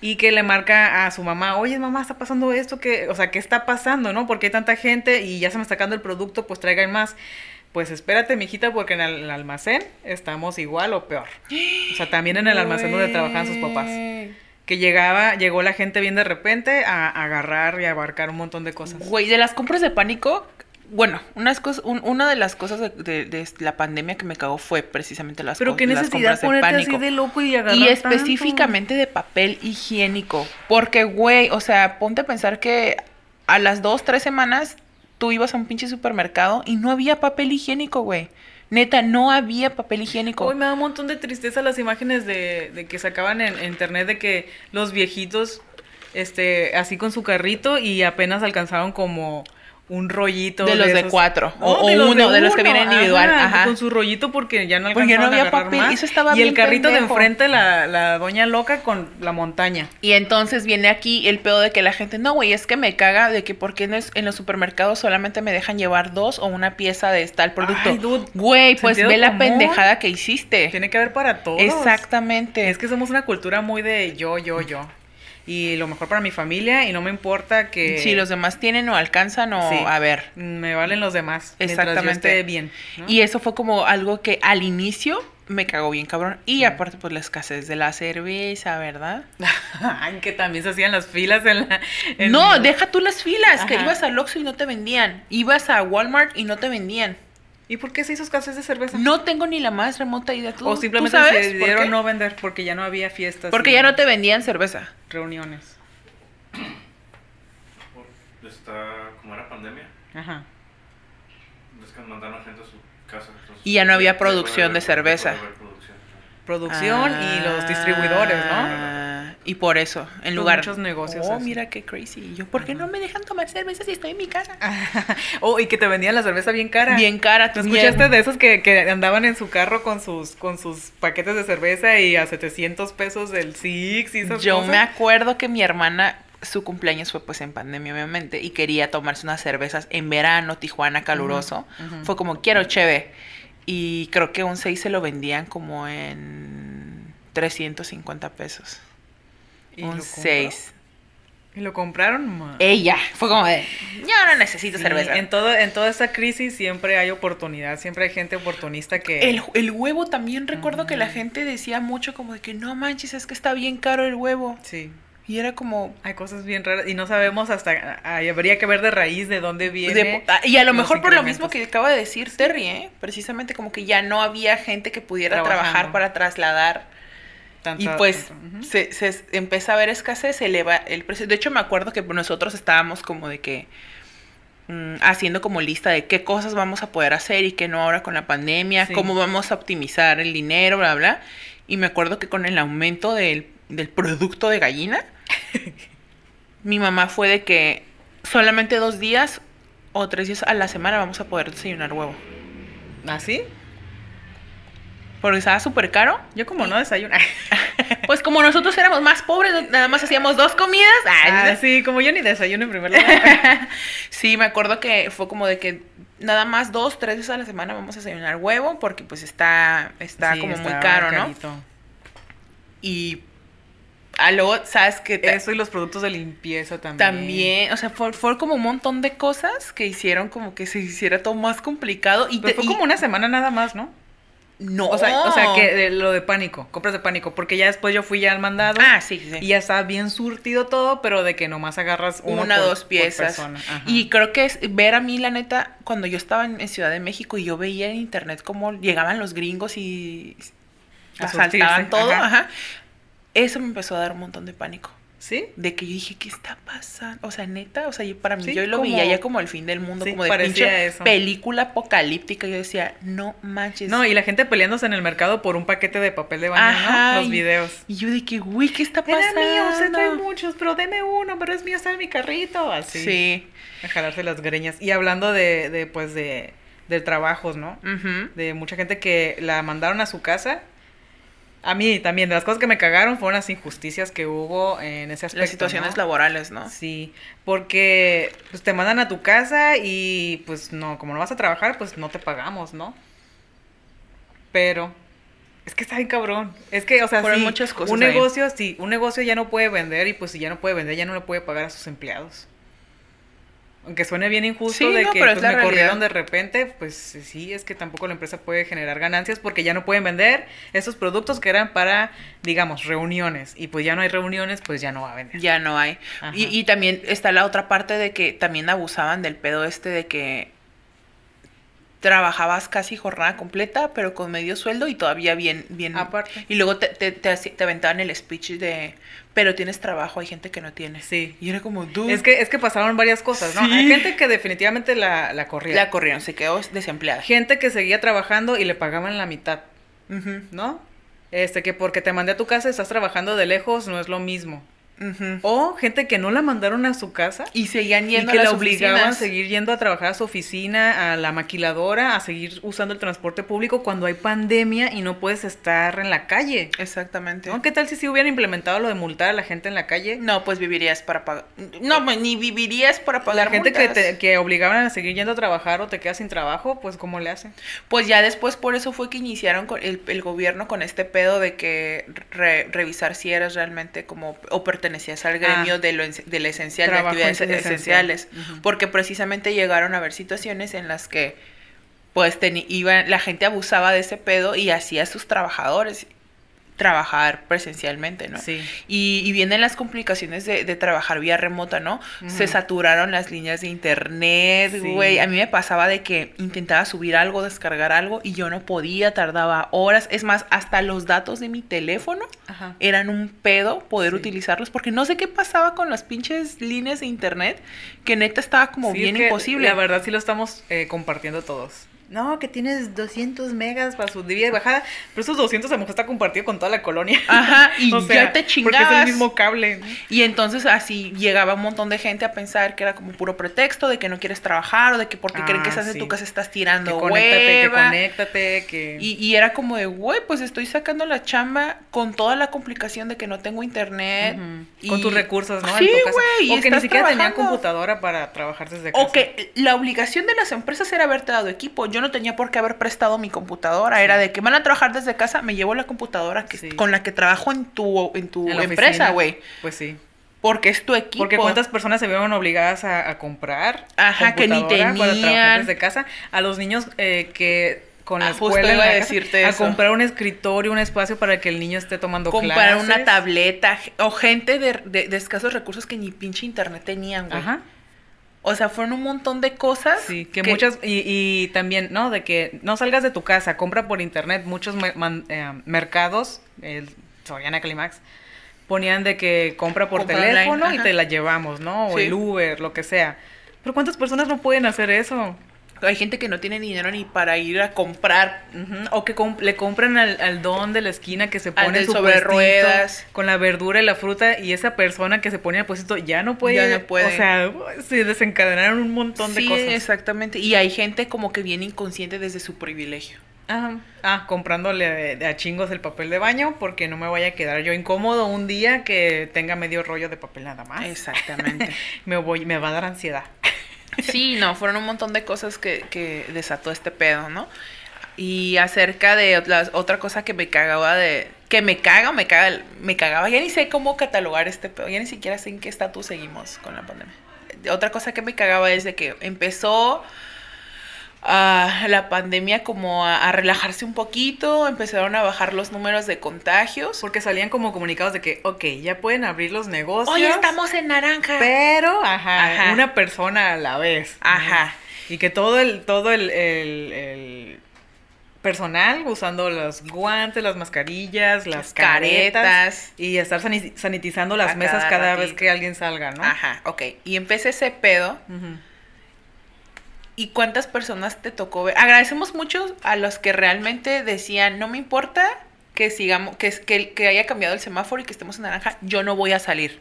Y que le marca a su mamá, oye mamá, está pasando esto, que, o sea, ¿qué está pasando, no? Porque hay tanta gente y ya se me está sacando el producto, pues traigan más. Pues espérate, mijita, porque en el almacén estamos igual o peor. O sea, también en el almacén donde trabajaban sus papás. Que llegaba, llegó la gente bien de repente a agarrar y a abarcar un montón de cosas. Güey, de las compras de pánico, bueno, unas cosas, un- una de las cosas de, de- de la pandemia que me cagó fue precisamente las, Pero qué las necesidad compras de pánico. así de loco y agarrar Y tanto? específicamente de papel higiénico. Porque, güey, o sea, ponte a pensar que a las dos, tres semanas tú ibas a un pinche supermercado y no había papel higiénico, güey. Neta, no había papel higiénico. Hoy me da un montón de tristeza las imágenes de, de que sacaban en, en internet de que los viejitos, este, así con su carrito y apenas alcanzaron como un rollito. De los de esos- cuatro, o- de o los uno, de los que uno, vienen individual, ajá. Con su rollito porque ya no Porque no había papel, más. eso estaba Y el carrito de enfrente, la, la doña loca con la montaña. Y entonces viene aquí el pedo de que la gente, no, güey, es que me caga de que por qué en, es- en los supermercados solamente me dejan llevar dos o una pieza de tal producto. Ay, dude, Güey, pues ve la pendejada que hiciste. Tiene que haber para todos. Exactamente. Es que somos una cultura muy de yo, yo, yo. Y lo mejor para mi familia y no me importa que... si los demás tienen o alcanzan o Sí. a ver. Me valen los demás. Yo Exactamente. esté bien. ¿no? Y eso fue como algo que al inicio me cagó bien cabrón. Y aparte pues la escasez de la cerveza, ¿verdad? Ay, que también se hacían las filas en la... en- No, deja tú las filas, que ibas al Oxxo y no te vendían. Ibas a Walmart y no te vendían. ¿Y por qué se hizo escasez de cerveza? No tengo ni la más remota idea. ¿Tú, o simplemente tú sabes se por decidieron no vender porque ya no había fiestas. Porque ya no te vendían cerveza. Reuniones. Está, como era pandemia, Ajá. es que mandaron gente a su casa. entonces, Y ya no había producción de cerveza. de producción. Y los distribuidores, ¿no? Ah, Y por eso, en lugar. muchos negocios Oh, así. mira qué crazy. Y yo, ¿por qué no me dejan tomar cerveza si estoy en mi casa? oh, y que te vendían la cerveza bien cara. Bien cara. ¿Tú bien- escuchaste de esos que, que andaban en su carro con sus, con sus paquetes de cerveza y a 700 pesos el Six y esas Yo cosas? me acuerdo que mi hermana, su cumpleaños fue pues en pandemia, obviamente, y quería tomarse unas cervezas en verano, Tijuana, caluroso. Fue como, quiero cheve. Y creo que un 6 se lo vendían como en 350 pesos. ¿Y un lo compró? 6. ¿Y lo compraron? ma? Ella, fue como de, yo no necesito Sí, cerveza. En, todo, en toda esta crisis siempre hay oportunidad, siempre hay gente oportunista que... El, el huevo también recuerdo que la gente decía mucho como de que no manches, es que está bien caro el huevo. Sí, Y era como... hay cosas bien raras y no sabemos hasta... ay, habría que ver de raíz de dónde viene. de- ah, y a lo mejor por lo mismo que acaba de decir Terry, ¿eh? precisamente como que ya no había gente que pudiera Trabajando. trabajar para trasladar. Tanta- y pues tanto, se, se empieza a ver escasez, se eleva el precio. De hecho, me acuerdo que nosotros estábamos como de que mm, haciendo como lista de qué cosas vamos a poder hacer y qué no ahora con la pandemia, Sí. cómo vamos a optimizar el dinero, bla, bla. Y me acuerdo que con el aumento del, del producto de gallina, mi mamá fue de que solamente dos días o tres días a la semana vamos a poder desayunar huevo. ¿Ah, sí? Porque estaba súper caro. Yo como no desayuno. Pues como nosotros éramos más pobres, nada más hacíamos dos comidas. ay, Ah, sí, como yo ni desayuno en primer lugar. Sí, me acuerdo que fue como de que nada más dos, tres veces a la semana vamos a desayunar huevo porque pues está, está Sí, como muy caro, ¿no? Y a luego, ¿sabes qué? Ta- Eso y los productos de limpieza también. También, o sea, fue, fue como un montón de cosas que hicieron como que se hiciera todo más complicado y, te- fue y- como una semana nada más, ¿no? No. O sea, o sea que de lo de pánico, compras de pánico, porque ya después yo fui ya al mandado Ah, sí, sí. y ya estaba bien surtido todo, pero de que nomás agarras una, por- dos piezas. Y creo que es ver a mí, la neta, cuando yo estaba en, en Ciudad de México y yo veía en internet cómo llegaban los gringos y asaltaban todo, ajá. ajá. Eso me empezó a dar un montón de pánico. ¿Sí? De que yo dije, ¿qué está pasando? O sea, neta, o sea, yo- para mí Sí, yo lo como- veía ya como el fin del mundo, Sí, como de pinche eso. película apocalíptica. Yo decía, no manches. No, y la gente peleándose en el mercado por un paquete de papel de baño, Ajá, ¿no? Los y- videos. Y yo que, güey, ¿qué está Era pasando? mío, usted trae muchos, pero deme uno, pero es mío, está en mi carrito. Así. Sí. A jalarse las greñas. Y hablando de, de pues, de, de trabajos, ¿no? Ujú. De mucha gente que la mandaron a su casa. A mí también, de las cosas que me cagaron fueron las injusticias que hubo en ese aspecto. Las situaciones ¿no? laborales, ¿no? Sí, porque pues te mandan a tu casa y pues no, como no vas a trabajar, pues no te pagamos, ¿no? Pero es que está bien cabrón. Es que, o sea, sí, muchas cosas un ahí. negocio, sí, un negocio ya no puede vender y pues si ya no puede vender, ya no le puede pagar a sus empleados. Aunque suene bien injusto Sí, de no, que pues, me corrieron de repente, pues sí, es que tampoco la empresa puede generar ganancias porque ya no pueden vender esos productos que eran para, digamos, reuniones. Y pues ya no hay reuniones, pues ya no va a vender. Ya no hay. Y, y también está la otra parte de que también abusaban del pedo este de que trabajabas casi jornada completa, pero con medio sueldo y todavía bien, bien. Aparte. Y luego te, te, te, aventaban el speech de, pero tienes trabajo, hay gente que no tiene. Sí. Y era como, dude. Es que, es que pasaron varias cosas, ¿no? Sí. Hay gente que definitivamente la, la corría. la corrieron, se quedó desempleada. Gente que seguía trabajando y le pagaban la mitad, ¿no? Este, que porque te mandé a tu casa estás trabajando de lejos no es lo mismo. O gente que no la mandaron a su casa Y seguían y yendo que a la obligaban a seguir yendo a trabajar a su oficina, a la maquiladora, a seguir usando el transporte público cuando hay pandemia y no puedes estar en la calle. Exactamente. ¿No? ¿Qué tal si se hubieran implementado lo de multar a la gente en la calle? No, pues vivirías para pagar. No, pues, ni vivirías para pagar. La gente que, te, que obligaban a seguir yendo a trabajar o te quedas sin trabajo, pues ¿cómo le hacen? Pues ya después por eso fue que iniciaron con el, el gobierno con este pedo de que re- revisar si eras realmente como o pertenecías al gremio Ah. de lo de lo esencial, de actividades esencial. esenciales, porque precisamente llegaron a haber situaciones en las que pues iban la gente abusaba de ese pedo y hacía a sus trabajadores trabajar presencialmente, ¿no? Sí. Y, y vienen las complicaciones de, de trabajar vía remota, ¿no? Se saturaron las líneas de internet, Sí. güey. A mí me pasaba de que intentaba subir algo, descargar algo y yo no podía, tardaba horas. Es más, hasta los datos de mi teléfono Ajá. eran un pedo poder Sí. utilizarlos porque no sé qué pasaba con las pinches líneas de internet que neta estaba como Sí, bien es que imposible. La verdad sí lo estamos eh, compartiendo todos. No, que tienes 200 megas para su debida y bajada, pero esos 200 a lo mejor está compartido con toda la colonia. Ajá, y O ya te Porque es chingabas. el mismo cable. Y entonces así llegaba un montón de gente a pensar que era como puro pretexto de que no quieres trabajar o de que porque creen que Ah, estás en sí. tu casa estás Que tirando conéctate, que conéctate, que... Y, y era como de, güey, pues estoy sacando la chamba con toda la complicación de que no tengo internet. Y- Con tus recursos, ¿no? Sí, en güey, O que ni siquiera trabajando. computadora para trabajar desde casa. O que la obligación de las empresas era haberte dado equipo. Yo no tenía por qué haber prestado mi computadora. Era de que van a trabajar desde casa, me llevo la computadora que, Sí. con la que trabajo en tu, en tu En empresa, güey. Pues sí. Porque es tu equipo. Porque cuántas personas se vieron obligadas a, a comprar Ajá, que ni computadora para tenían. trabajar desde casa. A los niños eh, que con la Ah, escuela iba a casa, decirte a comprar un escritorio, un espacio para que el niño esté tomando comprar clases. una tableta o gente de, de- de escasos recursos que ni pinche internet tenían, güey. Ajá. O sea, fueron un montón de cosas. Sí, que, muchas, y, y también, ¿no? De que no salgas de tu casa, compra por internet. Muchos man- eh, mercados, el Soriana Climax, ponían de que compra por Compra teléfono y te la llevamos, ¿no? O Sí. el Uber, lo que sea. Pero ¿cuántas personas no pueden hacer eso? Hay gente que no tiene dinero ni para ir a comprar. O que comp- le compran al, al don de la esquina que se pone su sobre ruedas. con la verdura y la fruta y esa persona que se pone al puestito ya no puede. Ya no puede. O sea, se desencadenaron un montón de sí, cosas. exactamente. Y hay gente como que viene inconsciente desde su privilegio. Ajá. Ah, comprándole de a chingos el papel de baño porque no me vaya a quedar yo incómodo un día que tenga medio rollo de papel nada más. Exactamente. Me voy, me va a dar ansiedad. Sí, no, fueron un montón de cosas que, que desató este pedo, ¿no? Y acerca de la otra cosa que me cagaba de... Que me caga me caga, me cagaba, ya ni sé cómo catalogar este pedo, ya ni siquiera sé en qué estatus seguimos con la pandemia. Otra cosa que me cagaba es de que empezó a la pandemia como a, a relajarse un poquito, empezaron a bajar los números de contagios. Porque salían como comunicados de que, ok, ya pueden abrir los negocios. Hoy estamos en naranja. Pero, ajá, Ajá. una persona a la vez. Ajá. Y que todo el, todo el, el- el personal usando los guantes, las mascarillas, las Las caretas. caretas. Y estar sani- sanitizando las mesas cada vez que alguien salga, ¿no? Ajá, ok. Y empecé ese pedo. Ujú. ¿Y cuántas personas te tocó ver? Agradecemos mucho a los que realmente decían, no me importa que sigamos, que, que, que haya cambiado el semáforo y que estemos en naranja, yo no voy a salir.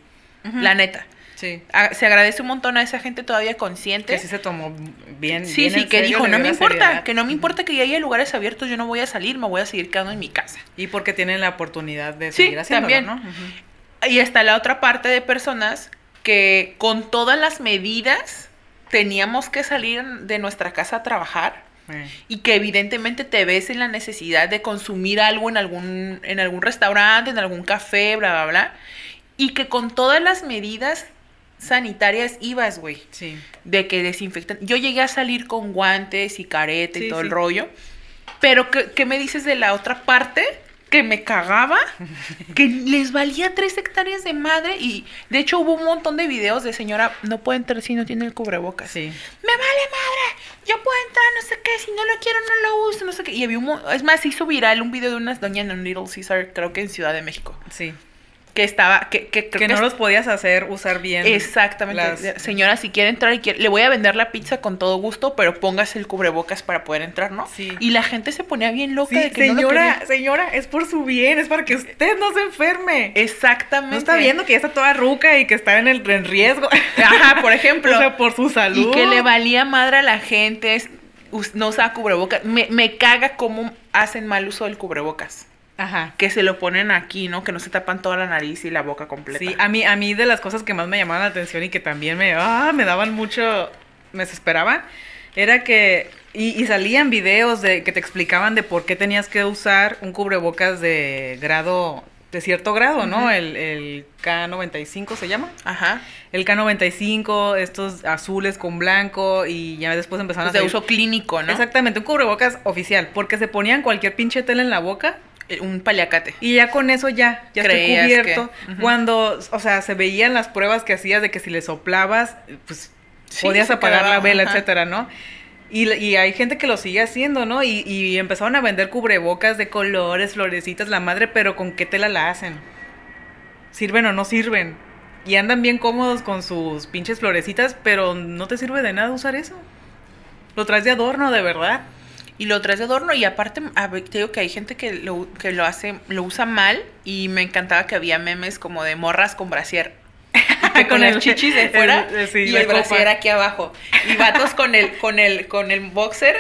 La neta. Sí. A- Se agradece un montón a esa gente todavía consciente. Que sí se tomó bien. Sí, bien sí, que serio, dijo, no me importa, seriedad". que no me importa que ya haya lugares abiertos, yo no voy a salir, me voy a seguir quedando en mi casa. Y porque tienen la oportunidad de Sí, seguir haciéndolo, también. ¿no? Y está la otra parte de personas que con todas las medidas teníamos que salir de nuestra casa a trabajar Eh. y que evidentemente te ves en la necesidad de consumir algo en algún, en algún restaurante, en algún café, bla, bla, bla, y que con todas las medidas sanitarias ibas, güey, Sí. de que desinfectan. Yo llegué a salir con guantes y careta y todo sí. el rollo, pero ¿qué, qué me dices de la otra parte? Que me cagaba, que les valía tres hectáreas de madre y de hecho hubo un montón de videos de señora, no puede entrar si no tiene el cubrebocas Sí. me vale madre, yo puedo entrar, no sé qué, si no lo quiero no lo uso, no sé qué. Y había un, es más, hizo viral un video de unas doñas en un Little Caesar, creo que en Ciudad de México, Sí. Que estaba, que, que, creo Que no los podías hacer usar bien. Exactamente. las- Señora, si quiere entrar y quiere, le voy a vender la pizza con todo gusto, pero póngase el cubrebocas para poder entrar, ¿no? Sí. Y la gente se ponía bien loca Sí, de que no lo señora, señora, es por su bien, es para que usted no se enferme. Exactamente. No está viendo que ya está toda ruca y que está en el en riesgo. Ajá, por ejemplo. o sea, por su salud. Y que le valía madre a la gente, no usa cubrebocas. Me, me caga cómo hacen mal uso del cubrebocas. Ajá. Que se lo ponen aquí, ¿no? Que no se tapan toda la nariz y la boca completa. Sí, a mí, a mí de las cosas que más me llamaban la atención y que también me, ah, me daban mucho, me desesperaban, era que, y, y salían videos de que te explicaban de por qué tenías que usar un cubrebocas de grado, de cierto grado, ¿no? Ujú. el, el K95 se llama. Ajá. El K95, estos azules con blanco y ya después empezaron Pues a de salir- uso clínico, ¿no? Exactamente, un cubrebocas oficial, porque se ponían cualquier pinche tela en la boca Un paliacate. y ya con eso ya, ya estoy cubierto. que-. Cuando, o sea, se veían las pruebas que hacías de que si le soplabas, pues Sí, podías apagar quedaba, la vela, ajá. etcétera, ¿no? Y, y hay gente que lo sigue haciendo, ¿no? Y, y empezaron a vender cubrebocas de colores, florecitas, la madre, pero ¿con qué tela la hacen? ¿Sirven o no sirven? Y andan bien cómodos con sus pinches florecitas, pero no te sirve de nada usar eso. Lo traes de adorno, de verdad. Y lo traes de adorno y aparte te digo que hay gente que lo, que lo hace, lo usa mal y me encantaba que había memes como de morras con brasier. Con el- chichis de fuera el- sí, y el brasier aquí abajo. Y vatos con el, con el, con el boxer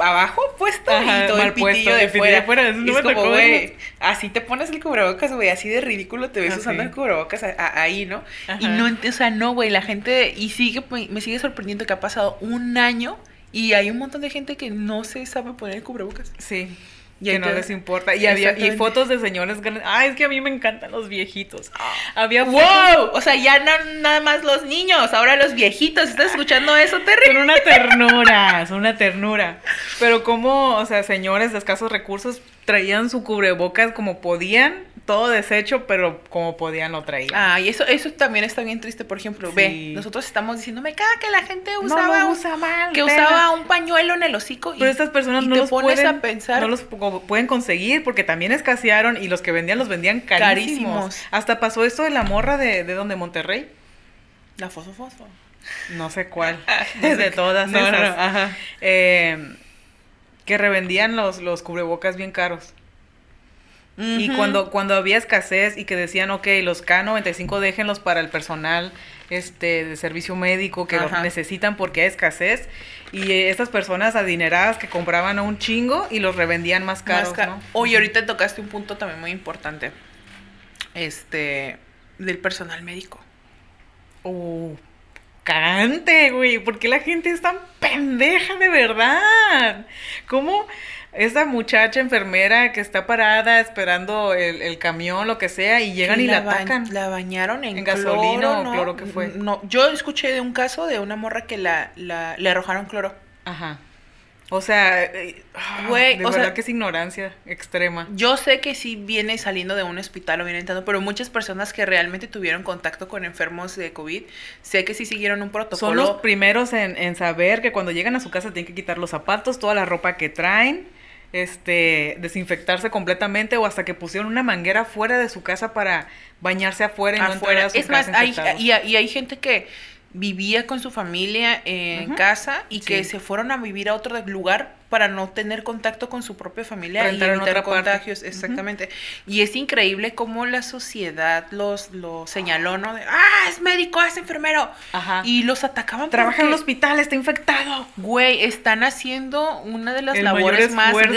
abajo puesto Ajá, y todo el pitillo puesto, de fuera. fuera, eso Y no es como, güey, así te pones el cubrebocas, güey, así de ridículo te ves Así. usando el cubrebocas a- a- ahí, ¿no? Y no, o sea, no, güey, la gente, y sigue, me sigue sorprendiendo que ha pasado un año y hay un montón de gente que no se sabe poner el cubrebocas. Sí. Y que no te- les importa. Y había y fotos de señores grandes. Ay, es que a mí me encantan los viejitos. Había ¡Wow! fotos O sea, ya no nada más los niños, ahora los viejitos. ¿Estás escuchando eso, Terry? Son una ternura, son una ternura. Pero como, o sea, señores de escasos recursos traían su cubrebocas como podían, todo deshecho, pero como podían lo traían. Ah, y eso, eso también está bien triste, por ejemplo. Sí. Ve, nosotros estamos diciendo, me caga que la gente no usaba, un- usa mal. que tela. usaba un pañuelo en el hocico. y- Pero estas personas y no te los pones pueden, a pensar. no los pu- pueden conseguir porque también escasearon y los que vendían los vendían carísimos. Carísimos. Hasta pasó esto de la morra de, de donde Monterrey. La foso foso. No sé cuál. No de todas no, no, esas. no, ajá. Eh, que revendían los, los cubrebocas bien caros. Y cuando, cuando había escasez y que decían, ok, los K95 déjenlos para el personal este, de servicio médico que los necesitan porque hay escasez. Y eh, estas personas adineradas que compraban a un chingo y los revendían más caros, Más ca- ¿no? Oye, ahorita tocaste un punto también muy importante. Este, del personal médico. Uh, cagante, güey. ¿Por qué la gente es tan pendeja de verdad? ¿Cómo esa muchacha enfermera que está parada esperando el, el camión, lo que sea, y llegan Que y la atacan? La bañaron en, ¿En gasolina cloro, o ¿no? cloro qué fue? No, yo escuché de un caso de una morra que la, la- le arrojaron cloro. Ajá. O sea, eh, ah, Güey, de o verdad sea- que es ignorancia extrema. Yo sé que sí viene saliendo de un hospital o viene entrando, pero muchas personas que realmente tuvieron contacto con enfermos de COVID, sé que sí siguieron un Son protocolo. los primeros en, en saber que cuando llegan a su casa tienen que quitar los zapatos, toda la ropa que traen, este, desinfectarse completamente o hasta que pusieron una manguera fuera de su casa para bañarse afuera y no entrar a su Es más, hay, y, y hay gente que vivía con su familia en casa y que Sí. se fueron a vivir a otro lugar para no tener contacto con su propia familia y Rentar en evitar parte. contagios, exactamente. Y es increíble cómo la sociedad los, los señaló, ¿no? De, ah, es médico, es enfermero. Ajá. Y los atacaban Trabaja en el hospital, está infectado. Güey, están haciendo una de las El labores más esfuerzo.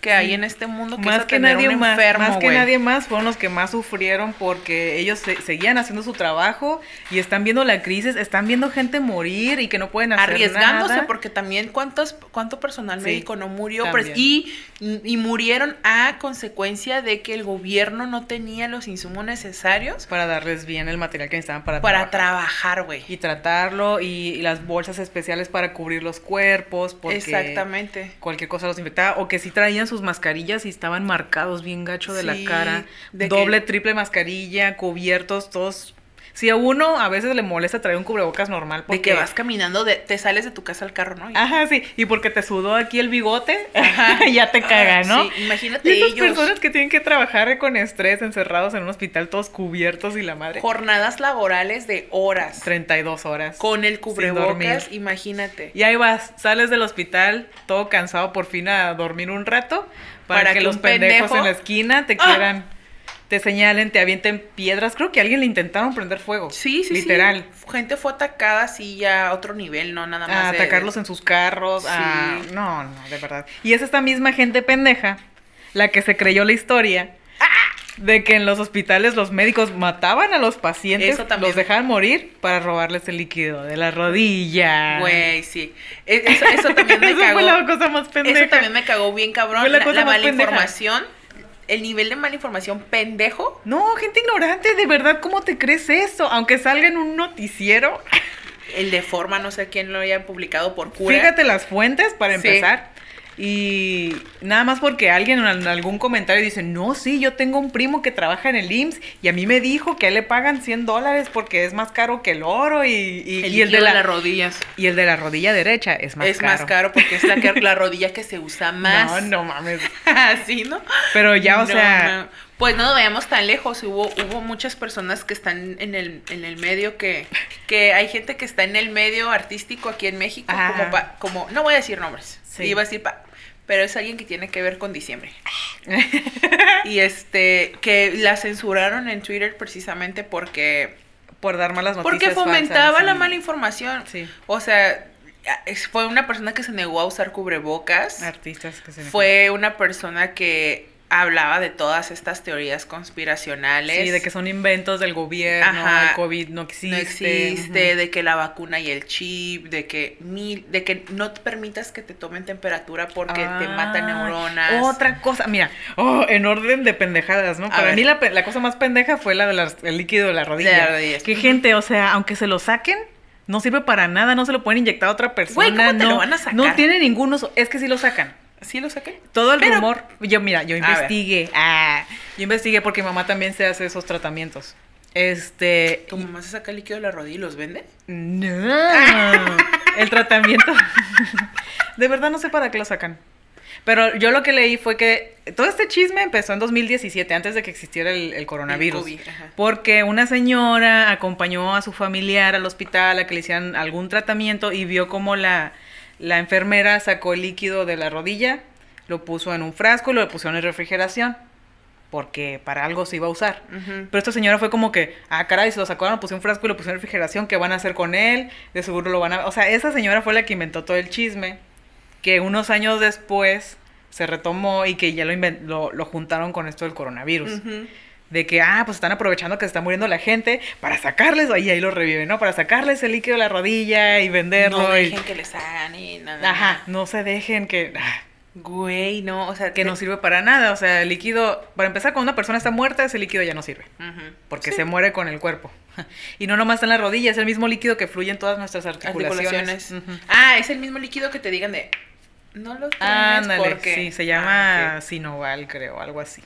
que hay Sí. en este mundo, que Más es que nadie un más, enfermo, más que güey. nadie más fueron los que más sufrieron porque ellos se- seguían haciendo su trabajo y están viendo la crisis, están viendo gente morir y que no pueden hacer arriesgándose nada. porque también cuántos cuánto personal Sí, médico no murió y, y murieron a consecuencia de que el gobierno no tenía los insumos necesarios para darles bien el material que necesitaban para, para trabajar. trabajar, güey. y tratarlo y, y las bolsas especiales para cubrir los cuerpos porque Exactamente. cualquier cosa los infectaba o que sí traían sus mascarillas y estaban marcados bien gacho de Sí, la cara, de doble, que- triple mascarilla, cubiertos todos. Si a uno a veces le molesta traer un cubrebocas normal porque De que vas caminando, de, te sales de tu casa al carro, ¿no? Ajá, sí, y porque te sudó aquí el bigote, ya te caga, Ah, ¿no? sí, imagínate Y esas ellos. personas que tienen que trabajar con estrés, encerrados en un hospital, todos cubiertos y la madre. Jornadas laborales de horas. 32 horas. Con el cubrebocas, imagínate. Y ahí vas, sales del hospital todo cansado por fin a dormir un rato para, Para que, que los pendejos pendejo- en la esquina te ¡Ah! Te señalen, te avienten piedras. Creo que a alguien le intentaron prender fuego. Sí, sí, Literal. sí. Gente fue atacada así ya a otro nivel, no nada más. A de- atacarlos en sus carros. a- Sí. No, no, de verdad. Y es esta misma gente pendeja la que se creyó la historia de que en los hospitales los médicos mataban a los pacientes, Eso también. los dejaban morir para robarles el líquido de la rodilla. Güey, sí. E- Eso, eso también me Eso cagó. fue la cosa más pendeja. Eso también me cagó bien cabrón. Fue la La, cosa la más mala pendeja. información. El nivel de mala información pendejo. No, gente ignorante, de verdad, ¿cómo te crees eso? Aunque salga en un noticiero, El de forma, no sé quién lo haya publicado por cura. fíjate las fuentes para Sí. empezar. Y nada más porque alguien en algún comentario dice, no, sí, yo tengo un primo que trabaja en el IMSS y a mí me dijo que a él le pagan 100 dólares porque es más caro que el oro y, y- El y el de la, las rodillas. y el de la rodilla derecha es más es caro. más caro porque es la, que- la rodilla que se usa más. No, no mames. Así, ¿no? Pero ya, o No, sea, no. Pues no nos vayamos tan lejos. Hubo, hubo muchas personas que están en el, en el medio que, que hay gente que está en el medio artístico aquí en México. Ajá. Como, pa- como, no voy a decir nombres. Sí. Iba a decir pa- pero es alguien que tiene que ver con diciembre. y este, que la censuraron en Twitter precisamente porque, por dar malas noticias porque fomentaba falsas, la sí. mala información. Sí. O sea, fue una persona que se negó a usar cubrebocas. Artistas que se Fue una persona que hablaba de todas estas teorías conspiracionales. Sí, de que son inventos del gobierno, Ajá. el COVID no existe. no existe, de que la vacuna y el chip, de que mil, de que no te permitas que te tomen temperatura porque te mata Ah, neuronas. Otra cosa, mira, oh, en orden de pendejadas, ¿no? A Para ver. mí la, la cosa más pendeja fue la del líquido de la rodilla. De las rodillas. Que gente, o sea, aunque se lo saquen, no sirve para nada, no se lo pueden inyectar a otra persona. Güey, ¿cómo te no, lo van a sacar? No tiene ningún uso, es que sí lo sacan. ¿Sí lo saqué? Todo el Pero- rumor, yo mira, yo investigué, ah, yo investigué porque mi mamá también se hace esos tratamientos. Este, ¿Tu mamá se saca el líquido de la rodilla y los vende? No. El tratamiento. De verdad no sé para qué lo sacan. Pero yo lo que leí fue que todo este chisme empezó en 2017, antes de que existiera el, el coronavirus. El COVID, ajá. porque una señora acompañó a su familiar al hospital a que le hicieran algún tratamiento y vio como la, la enfermera sacó el líquido de la rodilla, lo puso en un frasco y lo pusieron en refrigeración. Porque para algo se iba a usar. Pero esta señora fue como que, ah, caray, se lo sacaron, lo pusieron en un frasco y lo pusieron en refrigeración, ¿qué van a hacer con él? De seguro lo van a... O sea, esa señora fue la que inventó todo el chisme, que unos años después se retomó y que ya lo, lo, lo juntaron con esto del coronavirus. De que, ah, pues están aprovechando que se está muriendo la gente para sacarles, y ahí lo reviven, ¿no? Para sacarles el líquido de la rodilla y venderlo. No y- dejen que les hagan y nada. Ajá, no se dejen que... ah, Güey, no, o sea, que no sirve para nada. O sea, el líquido, para empezar, cuando una persona está muerta, ese líquido ya no sirve. Porque Sí. se muere con el cuerpo. Y no nomás está en la rodilla, es el mismo líquido que fluye en todas nuestras articulaciones. Ah, es el mismo líquido que te digan de No lo tienes Ándale, porque... sí, se llama Ah, Sinoval, creo, algo así.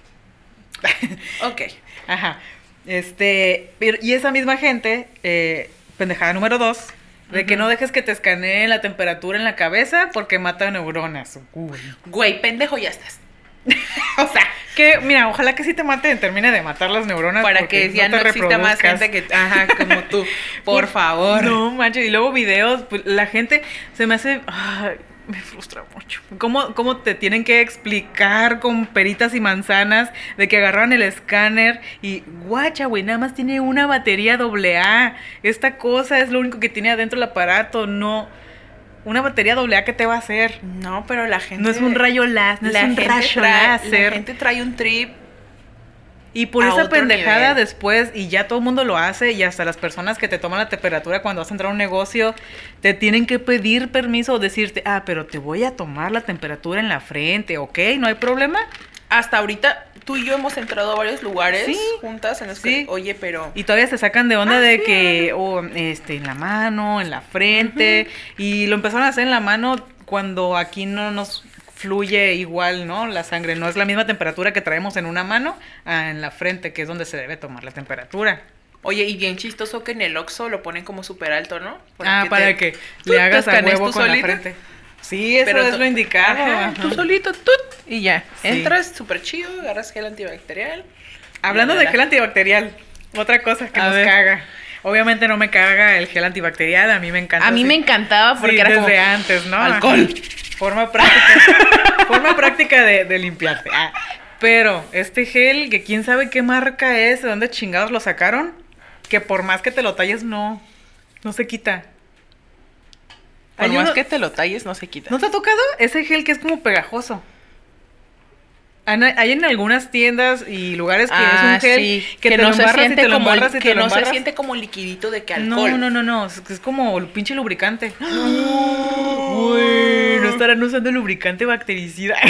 ok. Ajá. Este, y esa misma gente, eh, pendejada número dos, de que no dejes que te escaneen la temperatura en la cabeza porque mata neuronas. Uy. Güey, pendejo, ya estás. o sea, Que, mira, ojalá que sí te mate, termine de matar las neuronas. para que ya no, te exista más gente que... Ajá, como tú. Por favor. No, manches, y luego videos, pues la gente se me hace, ay, me frustra mucho. ¿Cómo, ¿Cómo te tienen que explicar con peritas y manzanas de que agarraron el escáner y guacha, güey, nada más tiene una batería AA. Esta cosa es lo único que tiene adentro el aparato, no. Una batería AA, ¿qué te va a hacer? No, pero la gente... No es un rayo láser, no la es un gente rayo trae- láser. La gente trae un trip Y por a esa pendejada nivel. después, y ya todo el mundo lo hace, y hasta las personas que te toman la temperatura cuando vas a entrar a un negocio, te tienen que pedir permiso o decirte, ah, pero te voy a tomar la temperatura en la frente, ¿ok? ¿No hay problema? hasta ahorita tú y yo hemos entrado a varios lugares Sí, juntas en los sí. que, oye, pero Y todavía se sacan de onda Ah, de sí, que, o este, en la mano, en la frente, y lo empezaron a hacer en la mano cuando aquí no nos fluye igual, ¿no? La sangre no es la misma temperatura que traemos en una mano a en la frente, que es donde se debe tomar la temperatura. oye, y bien chistoso que en el Oxxo lo ponen como súper alto, ¿no? ah, que para te- que tú le te hagas a huevo tú con la frente. Sí, eso Pero es lo indicado. Ajá, ajá. Tú solito, tú, y ya. Sí. Entras súper chido, agarras gel antibacterial. Hablando La, de gel antibacterial, otra cosa que A nos ver. caga. Obviamente no me caga el gel antibacterial, a mí me encanta. A mí así. me encantaba porque Sí, era desde como antes, ¿no? alcohol. Forma práctica. forma práctica de, de limpiarte. Ah, pero este gel, que quién sabe qué marca es, de dónde chingados lo sacaron, que por más que te lo talles, no, no se quita. Por más uno- que te lo talles, no se quita. ¿No te ha tocado ese gel que es como pegajoso? Hay en algunas tiendas y lugares que es Ah, un gel sí, que, te no lo se embarras y siente te lo como que te lo no se siente como liquidito de que No, alcohol. no, no, no, es, es como el pinche lubricante. Güey, no estarán usando lubricante bactericida. Ah,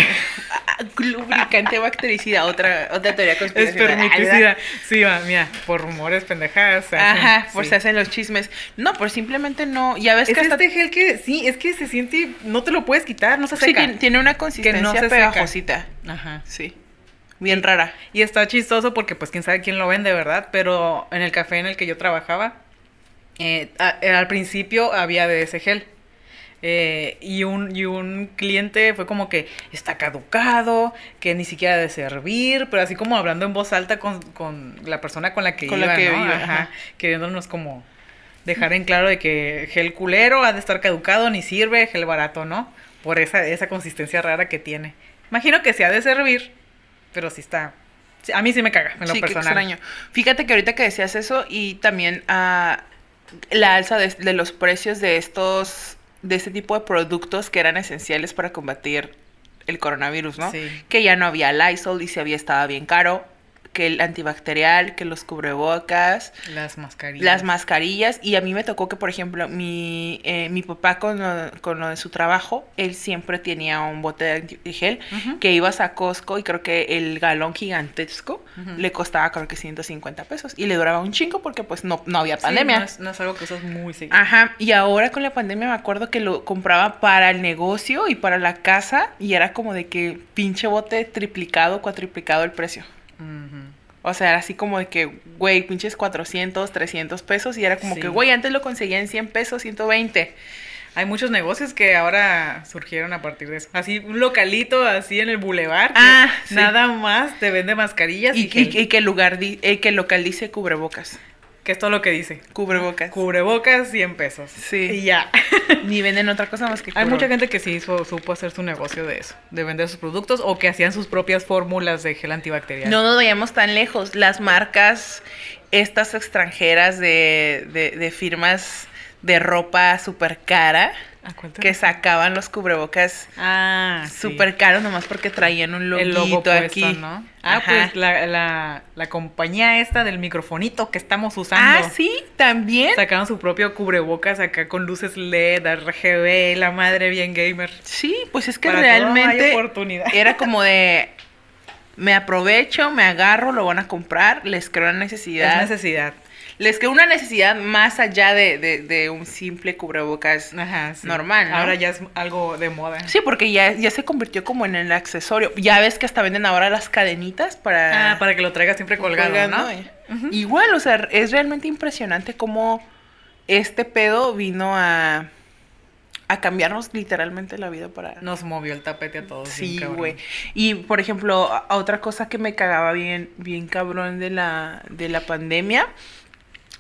Lubricante bactericida, otra otra teoría conspiracional. Espermiticida. Sí, va, mira, por rumores pendejadas. se hacen, Ajá, por sí. se hacen los chismes. No, pues simplemente no. Ya ves Es que hasta este gel que, sí, es que se siente, no te lo puedes quitar, no se sí, seca. tiene, tiene una consistencia se seca. Ajá. Sí. Bien rara. Y está chistoso porque pues quién sabe quién lo vende, ¿verdad? Pero en el café en el que yo trabajaba, eh, a- eh, al principio había de ese gel. Eh, y, un, y un cliente fue como que está caducado, que ni siquiera ha de servir, pero así como hablando en voz alta con, con la persona con la que Con iba, la que ¿no? iba, Ajá, ajá. queriéndonos como dejar en claro de que gel culero ha de estar caducado, ni sirve, gel barato, ¿no? Por esa, esa consistencia rara que tiene. Imagino que se ha de servir, pero sí está. a mí sí me caga, en lo sí, qué personal. extraño. Fíjate que ahorita que decías eso y también ah, la alza de, de los precios de estos, de este tipo de productos que eran esenciales para combatir el coronavirus, ¿no? Sí. Que ya no había Lysol y si había estaba bien caro, que el antibacterial, que los cubrebocas, Las mascarillas. las mascarillas y a mí me tocó que por ejemplo mi, eh, mi papá con lo, con lo de su trabajo él siempre tenía un bote de gel que ibas a Costco y creo que el galón gigantesco le costaba creo que 150 pesos y le duraba un chingo porque pues no, no había Sí, pandemia no, es, no es algo que usas muy seguido. Ajá, y ahora con la pandemia me acuerdo que lo compraba para el negocio y para la casa y era como de que pinche bote triplicado, cuatriplicado el precio. O sea, era así como de que, güey, pinches 400, 300 pesos y era como Sí. que, güey, antes lo conseguía en 100 pesos, 120. Hay muchos negocios que ahora surgieron a partir de eso. Así, un localito así en el bulevar. Ah, sí. Nada más te vende mascarillas y, Y, y- y que el lugar, di- eh, que el local dice cubrebocas. Que es todo lo que dice. Cubrebocas. Cubrebocas, 100 pesos. Sí. Y ya. Ni venden otra cosa más que Hay mucha gente que sí hizo- supo hacer su negocio de eso, de vender sus productos o que hacían sus propias fórmulas de gel antibacterial. No nos vayamos tan lejos. Las marcas, estas extranjeras de, de, de firmas de ropa súper cara, ¿A cuál te que sacaban los cubrebocas Ah, sí. súper caros nomás porque traían un el loguito logo puesto, aquí. ¿no? Ah, Ajá. pues la, la, la compañía esta del microfonito que estamos usando. Ah, sí, también. Sacaron su propio cubrebocas acá con luces LED, RGB, la madre bien gamer. Sí, pues es que Para realmente oportunidad. era como de me aprovecho, me agarro, lo van a comprar, les creo la Es necesidad. Les quedó una necesidad más allá de, de, de un simple cubrebocas Ajá, sí. normal, ¿no? Ahora ya es algo de moda. Sí, porque ya, ya se convirtió como en el accesorio. Ya ves que hasta venden ahora las cadenitas para... Ah, para que lo traigas siempre colgado, colgando, ¿no? eh. Igual, o sea, es realmente impresionante cómo este pedo vino a, a cambiarnos literalmente la vida para... Nos movió el tapete a todos. Sí, güey. Y por ejemplo, a- a otra cosa que me cagaba bien, bien cabrón de la, de la pandemia,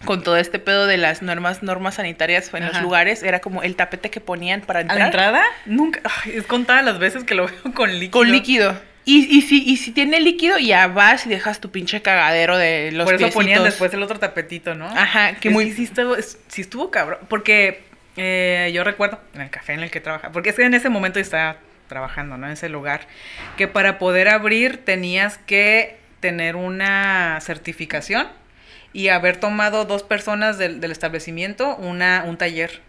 con todo este pedo de las normas, normas sanitarias en los lugares, era como el tapete que ponían para ¿A entrar. la entrada? Nunca. Ay, es contada las veces que lo veo con líquido. Con líquido. Y, y, si, y si tiene líquido, ya vas y dejas tu pinche cagadero de los Por eso ponían después el otro tapetito, ¿no? Ajá, que Es muy... sí, estuvo, es- sí estuvo cabrón. Porque eh, yo recuerdo en el café en el que trabajaba. Porque es que en ese momento estaba trabajando, ¿no? En ese lugar. Que para poder abrir tenías que tener una certificación y haber tomado dos personas del, del establecimiento una, un taller.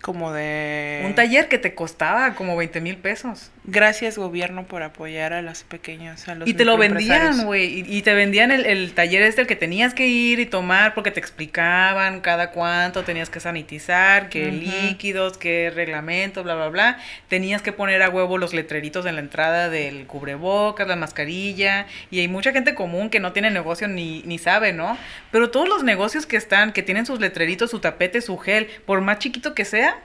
Como de... Un taller que te costaba como 20 mil pesos. Gracias, gobierno, por apoyar a las pequeñas, a los Y te lo vendían, güey. Y, y te vendían el, el taller este el que tenías que ir y tomar porque te explicaban cada cuánto tenías que sanitizar, qué líquidos, qué reglamento, bla, bla, bla. Tenías que poner a huevo los letreritos en la entrada del cubrebocas, la mascarilla. Y hay mucha gente común que no tiene negocio ni, ni sabe, ¿no? Pero todos los negocios que están, que tienen sus letreritos, su tapete, su gel, por más chiquito que sea,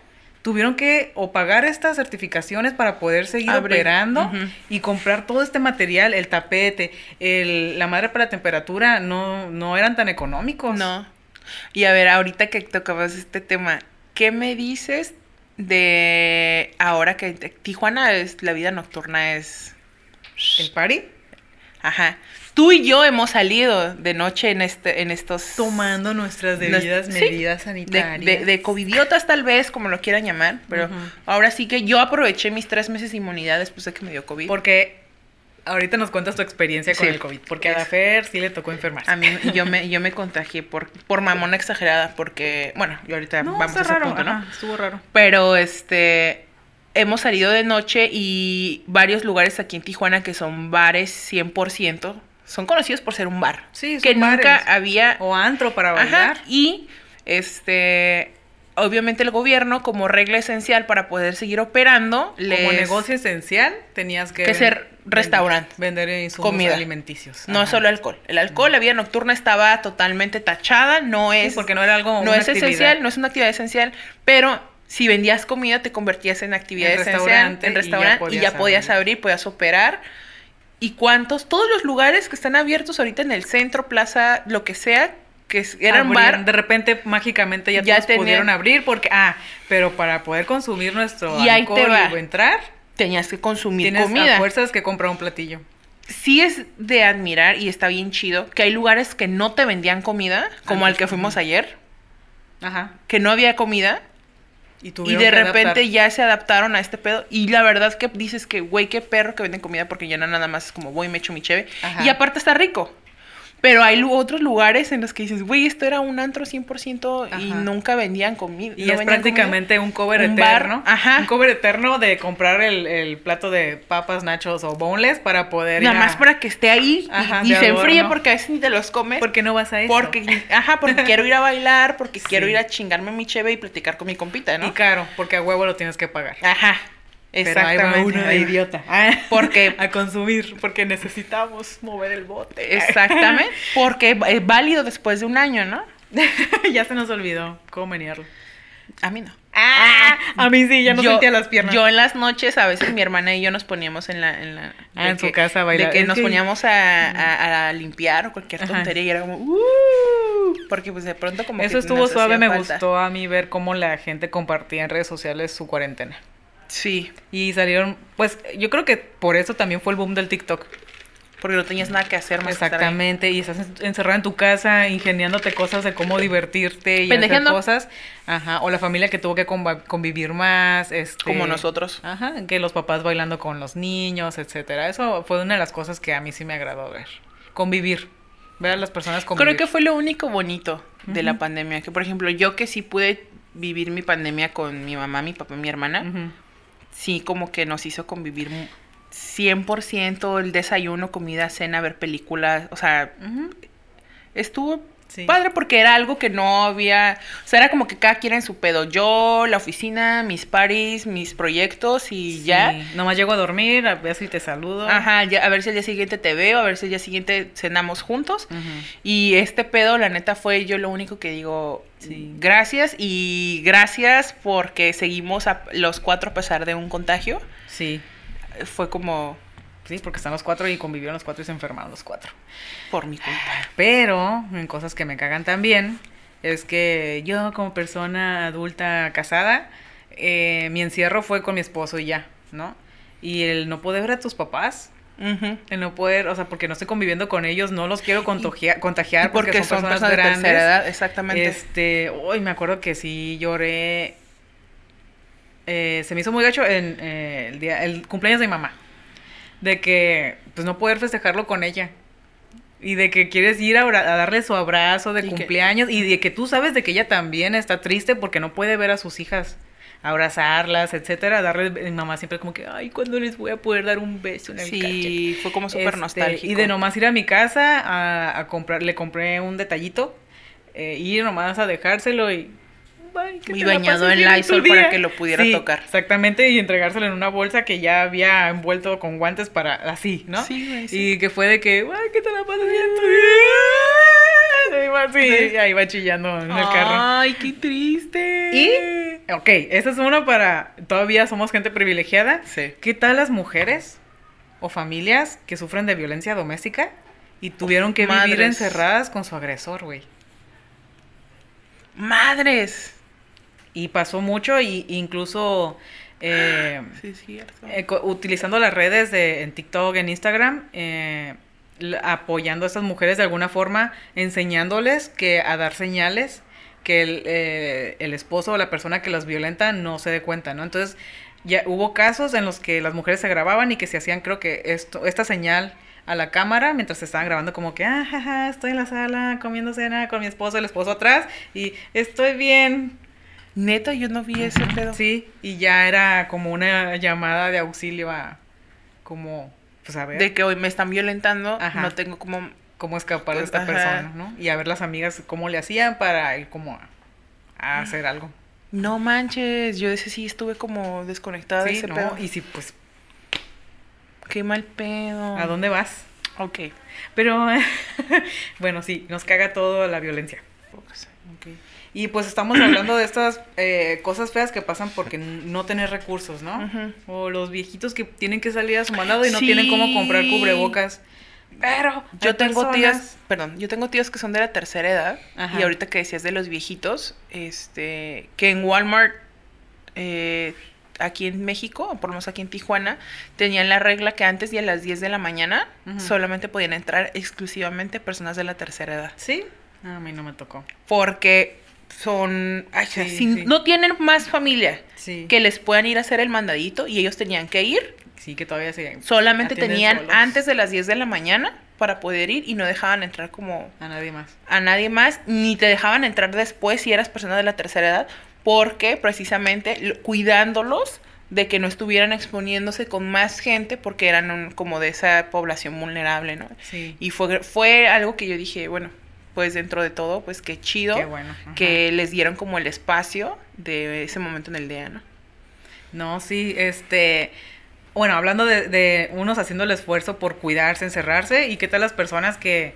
tuvieron que o pagar estas certificaciones para poder seguir Abrir. operando y comprar todo este material, el tapete, el, la madre para la temperatura, no, no eran tan económicos. No. Y a ver, ahorita que tocabas este tema, ¿qué me dices de ahora que Tijuana es la vida nocturna es ¿El party? ajá. Tú y yo hemos salido de noche en este en estos Tomando nuestras debidas medidas sanitarias. de, de covidiotas tal vez, como lo quieran llamar, pero ahora sí que yo aproveché mis tres meses de inmunidad después de que me dio COVID. Porque ahorita nos cuentas tu experiencia con Sí. el COVID. Porque a Es- la Fer sí le tocó enfermarse. A mí yo me, yo me contagié por, por mamona exagerada, porque, bueno, yo ahorita no, vamos a ese raro, punto, ¿no? ajá, estuvo raro. Pero este hemos salido de noche y varios lugares aquí en Tijuana que son bares 100%, son conocidos por ser un bar. Sí, que son nunca bares. había O antro para Ajá, bailar. y este obviamente el gobierno como regla esencial para poder seguir operando Como negocio esencial tenías que... Que ser restaurante. Vender insumos Comida. alimenticios. no Ajá. solo alcohol. El alcohol, la vida nocturna estaba totalmente tachada, no Sí, es porque no era algo... no es actividad. esencial, no es una actividad esencial, pero si vendías comida te convertías en actividad En esencial restaurante en y ya restaurante y ya podías podías abrir. abrir, podías operar. ¿Y cuántos? Todos los lugares que están abiertos ahorita en el centro, plaza, lo que sea, que eran bar, De repente, mágicamente ya, Ya todos tenían- pudieron abrir porque... Ah, pero para poder consumir nuestro Y alcohol y entrar, tenías que consumir tienes comida. a fuerzas que comprar un platillo. Sí es de admirar y está bien chido que hay lugares que no te vendían comida, como al que fuimos ayer, Ajá. que no había comida. Y, de repente adaptar. ya se adaptaron a este pedo. Y la verdad que dices que, güey, qué perro que venden comida porque ya no nada más es como voy y me echo mi cheve. Ajá. Y aparte está rico. Pero hay otros lugares en los que dices, güey, esto era un antro 100% y Ajá. nunca vendían comida. Y no es prácticamente un cover Un bar, eterno. ajá. Un cover eterno de comprar el, el plato de papas, nachos o boneless para poder comida. ir Nada a- más para que esté ahí y- Ajá, y, se enfríe porque a veces ni te los comes. Porque no vas a eso. Porque, ajá, porque quiero ir a bailar, porque quiero ir a chingarme mi cheve y platicar con mi compita, ¿no? Y caro, porque a huevo lo tienes que pagar. Ajá, Pero ahí va exactamente. uno de idiota. Ah, Porque a consumir, porque necesitamos mover el bote. Exactamente, porque es válido después de un año, ¿no? ya se nos olvidó cómo menearlo. A mí no. Ah, a mí sí, ya no yo, sentía las piernas. Yo en las noches, a veces mi hermana y yo nos poníamos en la... En la Ah, en su casa a bailar. De que Es nos que- poníamos a, a- a limpiar o cualquier Ajá. tontería y era como... "Uh", porque pues de pronto como Eso que estuvo suave, me falta. gustó a mí ver cómo la gente compartía en redes sociales su cuarentena. Sí, Y salieron, pues yo creo que por eso también fue el boom del TikTok. porque no tenías nada que hacer más que. Exactamente, y estás en- encerrada en tu casa ingeniándote cosas de cómo divertirte y hacer cosas. Ajá, o la familia que tuvo que convivir más, este Como nosotros. Ajá, que los papás bailando con los niños, etcétera. Eso fue una de las cosas que a mí sí me agradó ver. Convivir. Ver a las personas convivir. Creo que fue lo único bonito de la pandemia. Que por ejemplo, yo que sí pude vivir mi pandemia con mi mamá, mi papá y mi hermana. Ujú. Sí como que nos hizo convivir mu- 100% el desayuno, comida, cena, ver películas, o sea, estuvo Sí. padre porque era algo que no había, o sea, era como que cada quien en su pedo. Yo, la oficina, mis paris, mis proyectos y ya. Sí, Nomás llego a dormir, a ver si te saludo. Ajá, ya, a ver si el día siguiente te veo, a ver si el día siguiente cenamos juntos. Y este pedo, la neta, fue yo lo único que digo, Sí. gracias y gracias porque seguimos a los cuatro a pesar de un contagio. Sí. Fue como Sí, porque están los cuatro y convivieron los cuatro y se enfermaron los cuatro. por mi culpa. Pero, en cosas que me cagan también, es que yo como persona adulta casada, eh, mi encierro fue con mi esposo y ya, ¿no? Y el no poder ver a tus papás, el no poder, o sea, porque no estoy conviviendo con ellos, no los quiero contagia- contagiar Y porque son personas, de tercera edad, exactamente. Este, hoy me acuerdo que sí lloré. eh, se me hizo muy gacho en eh, el día, el cumpleaños de mi mamá. De que, pues no poder festejarlo con ella. Y de que quieres ir a, a darle su abrazo de Y que- cumpleaños. Y de que tú sabes de que ella también está triste porque no puede ver a sus hijas. Abrazarlas, etcétera. Darle, mi mamá siempre como que, ay, ¿cuándo les voy a poder dar un beso cachete?" Sí, fue como súper Este, nostálgico. Y de nomás ir a mi casa a, a comprar, le compré un detallito, eh, ir nomás a dejárselo y... "Bye, que Y bañado en Lysol para día". que lo pudiera Sí, tocar. Exactamente, y entregárselo en una bolsa que ya había envuelto con guantes para así, ¿no? Sí, güey, sí. Y que fue de que, ay, que te la pases bien tu día. Y iba así, y ahí va chillando en el carro. Ay, qué triste. Y, ok, esa es una para, todavía somos gente privilegiada. Sí. ¿Qué tal las mujeres o familias que sufren de violencia doméstica y tuvieron que vivir Madres. encerradas con su agresor, güey? Madres. Y pasó mucho y incluso eh, Sí, cierto. eh, utilizando las redes de en TikTok, en Instagram, eh, apoyando a estas mujeres de alguna forma, enseñándoles que a dar señales que el, eh, el esposo o la persona que las violenta no se dé cuenta, ¿no? Entonces, ya hubo casos en los que las mujeres se grababan y que se hacían, creo que esto, esta señal a la cámara mientras se estaban grabando como que, ah, jaja, estoy en la sala comiendo cena con mi esposo, el esposo atrás y estoy bien, Neta, yo no vi ese pedo. Sí, y ya era como una llamada de auxilio a como pues a ver De que hoy me están violentando, Ajá. no tengo como... cómo escapar de esta Ajá. persona, ¿no? Y a ver las amigas cómo le hacían para ir como a, a hacer algo. No manches, yo de ese sí estuve como desconectada de Sí, ese ¿no? pedo. Y sí, pues, Qué mal pedo. ¿a dónde vas? Ok. Pero bueno, sí, nos caga todo la violencia. Y pues estamos hablando de estas eh, cosas feas que pasan porque no tener recursos, ¿no? Ujú. O los viejitos que tienen que salir a su mandado y no Sí. tienen cómo comprar cubrebocas. Pero Yo tengo personas- tías, perdón, yo tengo tíos que son de la tercera edad Ajá. y ahorita que decías de los viejitos, este, que en Walmart, eh, aquí en México, o por lo menos aquí en Tijuana, tenían la regla que antes de las 10 de la mañana solamente podían entrar exclusivamente personas de la tercera edad. ¿Sí? A mí no me tocó. Porque son, ay, Sí, si sí. no tienen más familia Sí. que les puedan ir a hacer el mandadito y ellos tenían que ir, Sí, que todavía se... solamente tenían solos. antes de las 10 de la mañana para poder ir y no dejaban entrar como A nadie más. a nadie más, ni te dejaban entrar después si eras persona de la tercera edad, porque precisamente lo- cuidándolos de que no estuvieran exponiéndose con más gente porque eran un- como de esa población vulnerable, ¿no? Sí. Y fue, fue algo que yo dije, bueno, pues dentro de todo, pues qué chido Qué bueno. que les dieron como el espacio de ese momento en el día, ¿no? No, sí, este... Bueno, hablando de, de unos haciendo el esfuerzo por cuidarse, encerrarse, ¿y qué tal las personas que,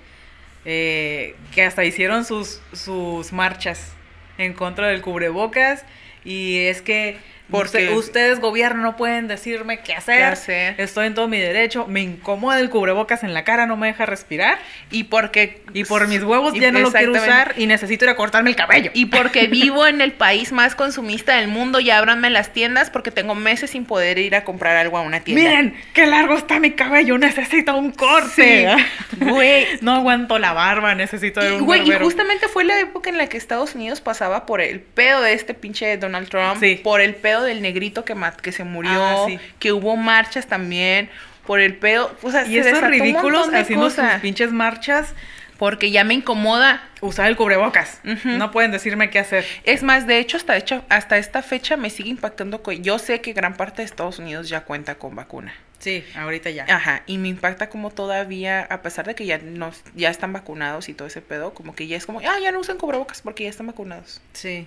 eh, que hasta hicieron sus, sus marchas en contra del cubrebocas? Y es que Porque- usted- ustedes, gobierno, no pueden decirme qué hacer. ¿Qué hacer? Estoy en todo mi derecho. Me incomoda el cubrebocas en la cara, no me deja respirar. Y porque... Y por mis huevos ya no lo quiero usar y necesito ir a cortarme el cabello. Y porque vivo en el país más consumista del mundo, ya ábranme las tiendas porque tengo meses sin poder ir a comprar algo a una tienda. Miren, qué largo está mi cabello, necesito un corte. Güey. No aguanto la barba, necesito Y, un güey, y justamente fue la época en la que Estados Unidos pasaba por el pedo de este pinche Donald Trump, Sí. por el pedo del negrito que, mat- que se murió, Ah, sí. que hubo marchas también, por el pedo, o sea, Y esos ridículos haciendo sus pinches marchas, porque ya me incomoda. usar el cubrebocas. No pueden decirme qué hacer. Es más, de hecho, hasta, hecho, hasta esta fecha me sigue impactando que yo sé que gran parte de Estados Unidos ya cuenta con vacuna. Sí, ahorita ya. Ajá, y me impacta como todavía, a pesar de que ya nos, ya están vacunados y todo ese pedo, como que ya es como, ah, ya no usan cubrebocas porque ya están vacunados. Sí.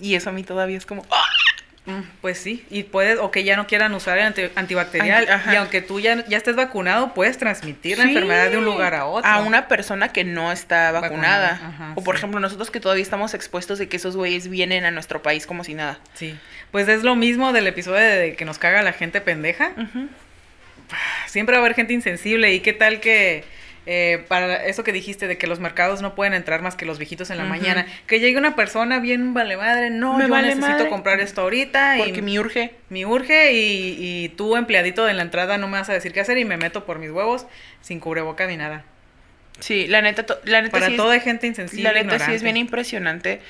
Y eso a mí todavía es como, ¡ah! Mm, Pues sí, y puedes, o que ya no quieran usar el anti- antibacterial, Anti- ajá. y aunque tú ya, ya estés vacunado, puedes transmitir la enfermedad de un lugar a otro. A una persona que no está vacunada. Vacunada, ajá, o por sí. ejemplo, nosotros que todavía estamos expuestos de que esos güeyes vienen a nuestro país como si nada. Sí, pues es lo mismo del episodio de que nos caga la gente pendeja. Siempre va a haber gente insensible, y qué tal que... eh, para eso que dijiste de que los mercados no pueden entrar más que los viejitos en la mañana, que llegue una persona bien vale madre, no, Me yo vale necesito madre. comprar esto ahorita Porque y me urge. Me urge y, y tú, empleadito de la entrada, no me vas a decir qué hacer y me meto por mis huevos sin cubreboca ni nada. Sí, la neta, la neta Para sí es- toda gente insensible. La neta sí es bien impresionante.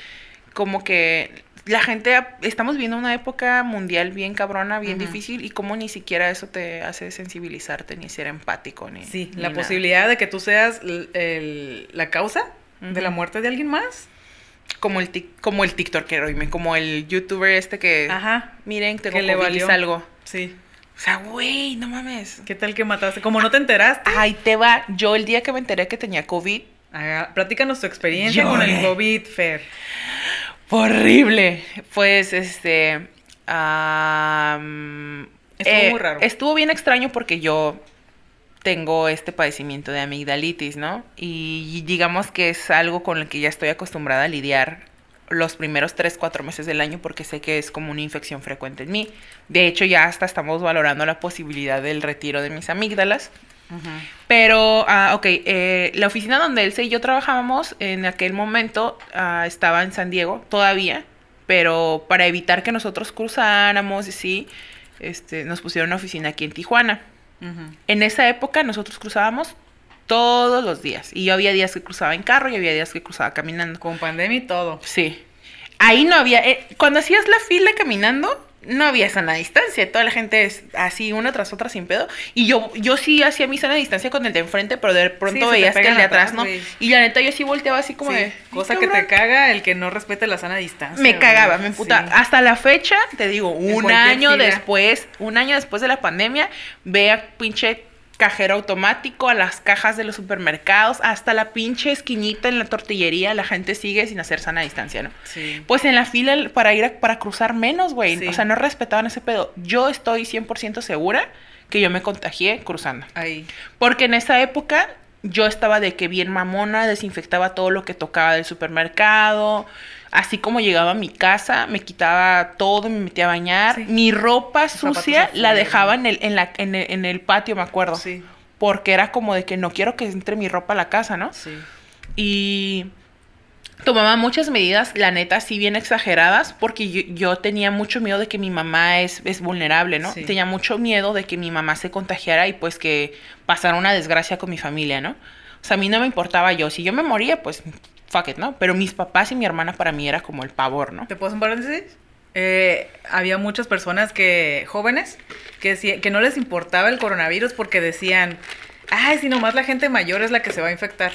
Como que la gente, estamos viendo una época mundial bien cabrona, bien difícil, y como ni siquiera eso te hace sensibilizarte, ni ser empático, ni. Sí, ni la nada. posibilidad de que tú seas el- la causa de la muerte de alguien más. Como el, tic- como el TikToker, oíme, como el youtuber este que. Ajá. Miren, tengo Que le valió. salgo. Sí. O sea, güey, no mames. ¿Qué tal que mataste? Como no te enteraste. Ay, te va. Yo el día que me enteré que tenía COVID, Haga- platícanos tu experiencia con el. COVID, Fer. Fue horrible. Pues, este. Estuvo muy raro. Estuvo bien extraño porque yo tengo este padecimiento de amigdalitis, ¿no? Y digamos que es algo con el que ya estoy acostumbrada a lidiar los primeros 3, 4 meses del año porque sé que es como una infección frecuente en mí. De hecho, ya hasta estamos valorando la posibilidad del retiro de mis amígdalas. Pero, ah, ok, eh, la oficina donde Elsa y yo trabajábamos en aquel momento ah, estaba en San Diego todavía, pero para evitar que nosotros cruzáramos y sí, este, nos pusieron una oficina aquí en Tijuana. En esa época nosotros cruzábamos todos los días y yo había días que cruzaba en carro y había días que cruzaba caminando. Con pandemia y todo. Sí. Ahí no había, eh, cuando hacías la fila caminando, no había sana distancia. Toda la gente es así, una tras otra sin pedo. Y yo, yo sí hacía mi sana distancia con el de enfrente, pero de pronto Sí, veías que el de atrás, atrás, ¿no? Y la neta, yo sí volteaba así como Sí, de. Cosa "Ay, que te cabrón". caga el que no respete la sana distancia. Me cagaba, me emputa. Hasta la fecha, te digo, un año fila. después, un año después de la pandemia, ve a pinche cajero automático, a las cajas de los supermercados, hasta la pinche esquinita en la tortillería, la gente sigue sin hacer sana distancia, ¿no? Sí. Pues en la fila para ir a, para cruzar menos, güey. Sí. O sea, no respetaban ese pedo. Yo estoy 100% segura que yo me contagié cruzando. Ahí. Porque en esa época yo estaba de que bien mamona, desinfectaba todo lo que tocaba del supermercado. Así como llegaba a mi casa, me quitaba todo, me metía a bañar. Sí. Mi ropa sucia la dejaba en el, en, la, en, el, en el patio, me acuerdo. Sí. Porque era como de que no quiero que entre mi ropa a la casa, ¿no? Sí. Y tomaba muchas medidas, la neta, sí bien exageradas, porque yo, yo tenía mucho miedo de que mi mamá es, es vulnerable, ¿no? Sí. Tenía mucho miedo de que mi mamá se contagiara y pues que pasara una desgracia con mi familia, ¿no? O sea, a mí no me importaba yo. Si yo me moría, pues fuck it, ¿no? Pero mis papás y mi hermana para mí era como el pavor, ¿no? ¿Te puedo hacer un paréntesis? Eh, había muchas personas que, jóvenes, que, que no les importaba el coronavirus porque decían, ay, si nomás la gente mayor es la que se va a infectar.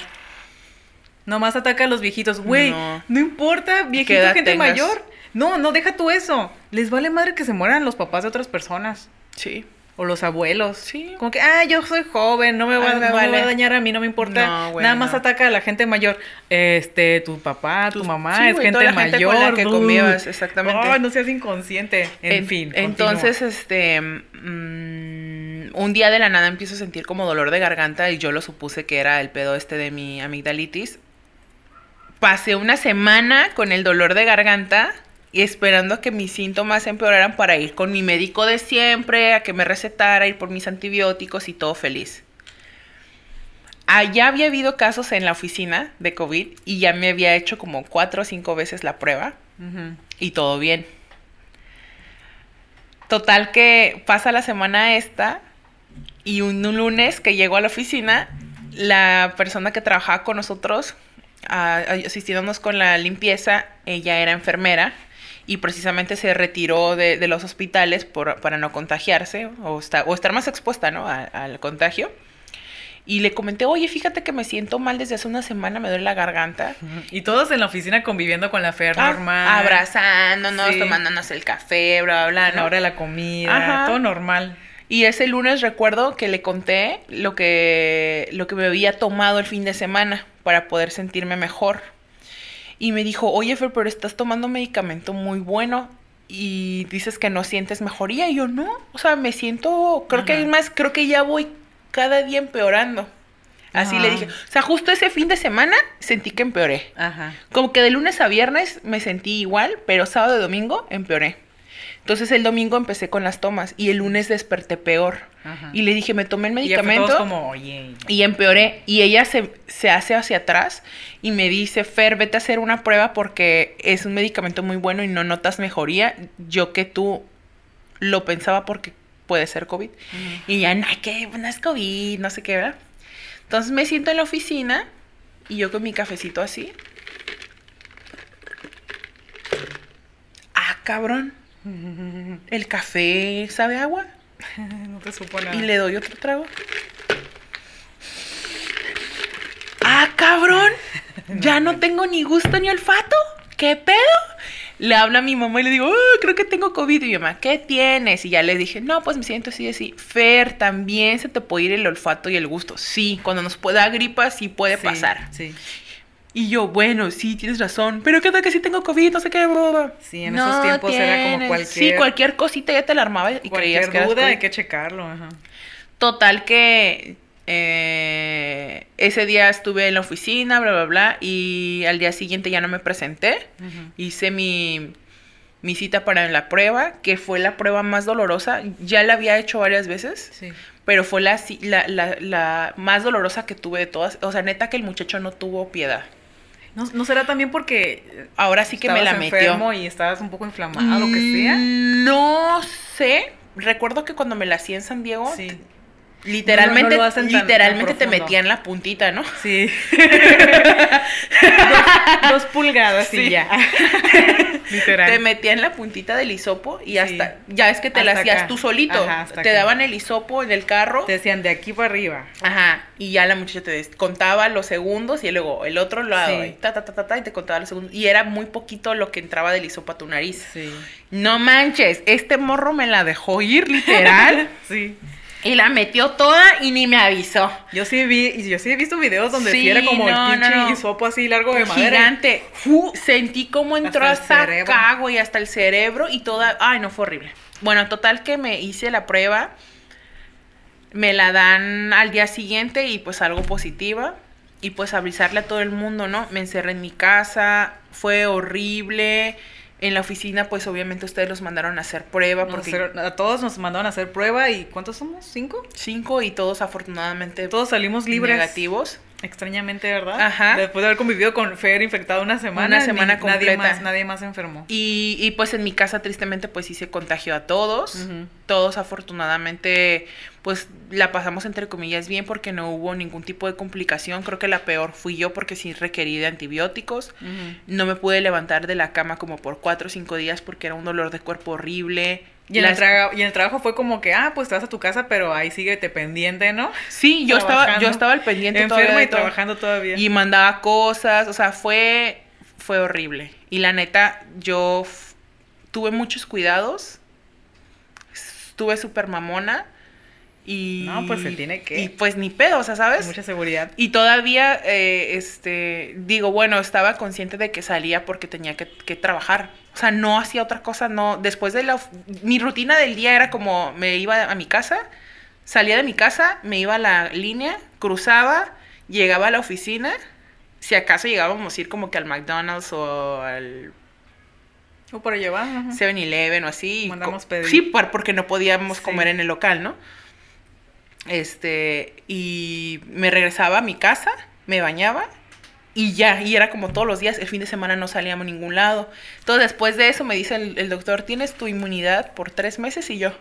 Nomás ataca a los viejitos. Güey, no. No. importa, ¿Qué viejito, gente tengas? mayor. No, no, deja tú eso. Les vale madre que se mueran los papás de otras personas. Sí. O los abuelos. Sí. Como que, ah, yo soy joven, no me va, Ah, me no me vale. a dañar a mí, no me importa. No, güey, Nada más no. ataca a la gente mayor. Este, tu papá, tu mamá, sí, es güey, gente toda la gente mayor. con la que convivas, exactamente. Ay, no seas inconsciente. En, En- fin. Entonces, este. mm, un día de la nada empiezo a sentir como dolor de garganta y yo lo supuse que era el pedo este de mi amigdalitis. Pasé una semana con el dolor de garganta y esperando a que mis síntomas empeoraran para ir con mi médico de siempre, a que me recetara, ir por mis antibióticos y todo feliz. Allá había habido casos en la oficina de COVID y ya me había hecho como cuatro o cinco veces la prueba y todo bien. Total que pasa la semana esta y un, un lunes que llego a la oficina, la persona que trabajaba con nosotros, ah, asistiéndonos con la limpieza, ella era enfermera y precisamente se retiró de, de los hospitales por- para no contagiarse o, o estar más expuesta ¿no? a- al contagio. Y le comenté, oye, fíjate que me siento mal desde hace una semana, me duele la garganta. Y todos en la oficina conviviendo con la Fer Ah, normal. Abrazándonos, Sí. tomándonos el café, bla, bla, bla, la de la comida. Ajá. Todo normal. Y ese lunes recuerdo que le conté lo que, lo que me había tomado el fin de semana para poder sentirme mejor. Y me dijo, oye Fer, pero estás tomando medicamento muy bueno y dices que no sientes mejoría. Y yo no, o sea, me siento, creo que es más, creo que ya voy cada día empeorando. Así le Ajá. dije. O sea, justo ese fin de semana sentí que empeoré. Ajá. Como que de lunes a viernes me sentí igual, pero sábado y domingo empeoré. Entonces el domingo empecé con las tomas y el lunes desperté peor. Ajá. Y le dije, me tomé el Y medicamento todos como, oye. y empeoré. Y ella se, se hace hacia atrás y me dice, Fer, vete a hacer una prueba porque es un medicamento muy bueno y no notas mejoría. Yo que tú lo pensaba porque puede ser COVID. Y ya, no, que no es COVID, no sé qué, ¿verdad? Entonces me siento en la oficina y yo con mi cafecito así. Ah, cabrón. El café sabe agua. no te supo nada. Y le doy otro trago. ¡Ah, cabrón! Ya no tengo ni gusto ni olfato. ¿Qué pedo? Le habla a mi mamá y le digo, "Ah, creo que tengo COVID. Y mi mamá, ¿qué tienes? Y ya le dije, no, pues me siento así, así. Fer, también se te puede ir el olfato y el gusto. Sí, cuando nos pueda gripa, sí puede Sí, pasar. Sí. Y yo, bueno, sí, tienes razón. Pero ¿qué tal que sí tengo COVID? No sé qué. bla". Sí, en esos tiempos era como cualquier- Sí, cualquier cosita ya te la armaba y creías Cualquier que eras duda hay que checarlo. Ajá. Total que eh, ese día estuve en la oficina, bla, bla, bla, y al día siguiente ya no me presenté. Hice mi, mi cita para la prueba, que fue la prueba más dolorosa. Ya la había hecho varias veces, Sí. pero fue la, la, la, la más dolorosa que tuve de todas. O sea, neta que el muchacho no tuvo piedad. ¿No, ¿No será también porque Ahora sí que me la metió. enfermo y estabas un poco inflamado, lo que sea? Mm, No sé. Recuerdo que cuando me la hacía en San Diego, Sí. Literalmente, No, no, tan- literalmente tan te metían la puntita, ¿no? Sí. dos, dos pulgadas y Sí. ya. Literal. Te metían la puntita del hisopo y Sí. hasta, ya es que te la hacías acá. tú solito. Ajá, te acá. daban el hisopo en el carro. Te decían de aquí para arriba. Ajá, y ya la muchacha te contaba los segundos y luego el otro lado, Sí. y ta, ta, ta, ta, ta, y te contaba los segundos. Y era muy poquito lo que entraba del hisopo a tu nariz. Sí. No manches, este morro me la dejó ir literal Sí. Y la metió toda y ni me avisó. Yo sí vi, yo sí he visto videos donde sí, era como no, el pinche no, no. hisopo así largo de madera. Gigante. Sentí cómo entró Hasta el hasta, acá, güey, hasta el cerebro y toda. Ay, no, fue horrible. Bueno, total que me hice la prueba. Me la dan al día siguiente y pues algo positiva. Y pues avisarle a todo el mundo, ¿no? Me encerré en mi casa, fue horrible. En la oficina, pues obviamente ustedes los mandaron a hacer prueba porque a todos nos mandaron a hacer prueba y ¿cuántos somos? ¿Cinco? cinco y todos afortunadamente Todos salimos libres. negativos. Extrañamente, ¿verdad? Ajá. Después de haber convivido con Fer infectado una semana. Una semana ni- nadie completa. más, nadie más se enfermó. Y, y, pues en mi casa tristemente pues sí se contagió a todos. Todos afortunadamente pues la pasamos entre comillas bien porque no hubo ningún tipo de complicación. Creo que la peor fui yo porque sí requerí de antibióticos. No me pude levantar de la cama como por cuatro o cinco días porque era un dolor de cuerpo horrible. Y en, el Las- traga- y en el trabajo fue como que, ah, pues te vas a tu casa, pero ahí síguete pendiente, ¿no? Sí, yo estaba, yo estaba al pendiente todavía Enferma de y todo. trabajando todavía. Y mandaba cosas, o sea, fue, fue horrible. Y la neta, yo tuve muchos cuidados, estuve súper mamona y... No, pues se tiene que. Y pues ni pedo, o sea, ¿sabes? Mucha seguridad. Y todavía, eh, este, digo, bueno, estaba consciente de que salía porque tenía que, que trabajar. O sea, no hacía otra cosa, no. Después de la... Mi rutina del día era como, me iba a mi casa, salía de mi casa, me iba a la línea, cruzaba, llegaba a la oficina. Si acaso llegábamos a ir como que al McDonald's o al O para llevar. ajá. 7-Eleven o así. Mandamos pedir. Sí, por- porque no podíamos Sí. comer en el local, ¿no? Este, y me regresaba a mi casa, me bañaba y ya, y era como todos los días, el fin de semana no salíamos a ningún lado. Entonces, después de eso me dice el, el doctor, tienes tu inmunidad por tres meses y yo.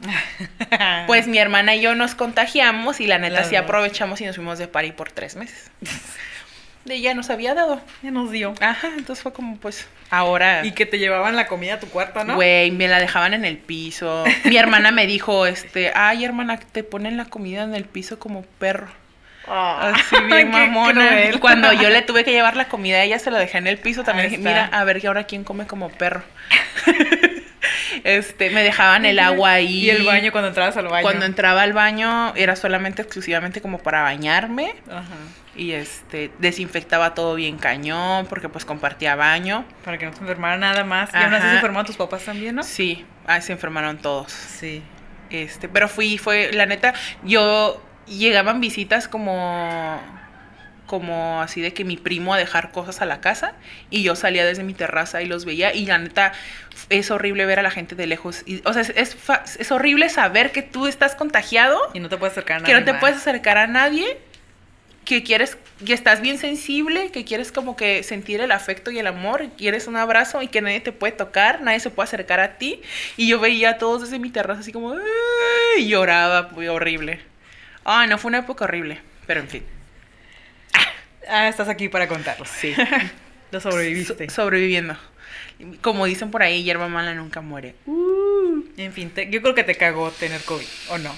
Pues mi hermana y yo nos contagiamos y la neta sí aprovechamos y nos fuimos de party por tres meses. De ya nos había dado. ya nos dio. Ajá, entonces fue como pues ahora... Y que te llevaban la comida a tu cuarto, ¿no? Güey, me la dejaban en el piso. Mi hermana me dijo, este, ay hermana, te ponen la comida en el piso como perro. Ah, Así bien mamona. Y cuando yo le tuve que llevar la comida, ella se la dejé en el piso. También Ahí dije, está. mira, a ver, ¿y ahora quién come como perro? Este, me dejaban el agua ahí. Y el baño cuando entrabas al baño. Cuando entraba al baño era solamente exclusivamente como para bañarme. Ajá. Y este, desinfectaba todo bien cañón, porque pues compartía baño. Para que no se enfermara nada más. Y aún así se enfermaron tus papás también, ¿no? Sí, ahí se enfermaron todos. Sí. Este, pero fui, fue, la neta, yo llegaban visitas como como así de que mi primo a dejar cosas a la casa y yo salía desde mi terraza y los veía y la neta es horrible ver a la gente de lejos y, o sea es, es, es horrible saber que tú estás contagiado Y no te puedes acercar a que nadie no te más. puedes acercar a nadie que quieres que estás bien sensible que quieres como que sentir el afecto y el amor quieres un abrazo y que nadie te puede tocar nadie se puede acercar a ti y yo veía a todos desde mi terraza así como y lloraba muy horrible ay no fue una época horrible pero en fin Ah, estás aquí para contarlo. sí Lo sobreviviste. So- sobreviviendo como dicen por ahí hierba mala nunca muere En fin, te- yo creo que te cagó tener COVID, ¿o no?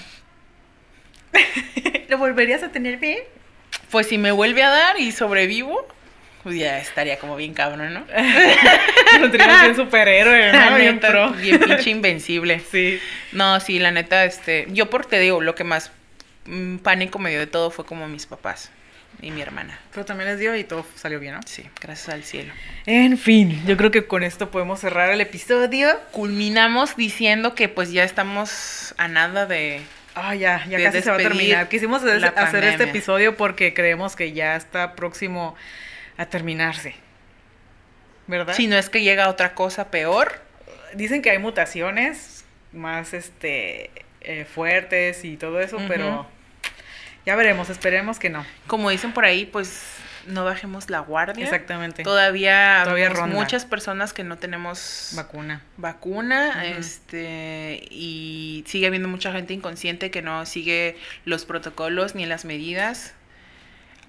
¿Lo volverías a tener bien? Pues si me vuelve a dar y sobrevivo pues ya estaría como bien cabrón no tenías bien superhéroe, La ¿no? Bien neta, pro. bien pinche invencible Sí. No, sí, la neta, este, yo por te digo, lo que más mm, pánico me dio de todo fue como mis papás y mi hermana. Pero también les dio y todo salió bien, ¿no? Sí, gracias al cielo. En fin, yo creo que con esto podemos cerrar el episodio. Culminamos diciendo que pues ya estamos a nada de... Ah, ya, ya casi se va a terminar. Quisimos hacer, este episodio porque creemos que ya está próximo a terminarse. ¿Verdad? Si no es que llega otra cosa peor, Dicen que hay mutaciones más este eh, fuertes y todo eso, pero ya veremos, esperemos que no. como dicen por ahí, pues no bajemos la guardia. Exactamente. Todavía, Todavía ronda. muchas personas que no tenemos Vacuna. vacuna, este, y sigue habiendo mucha gente inconsciente que no sigue los protocolos ni las medidas.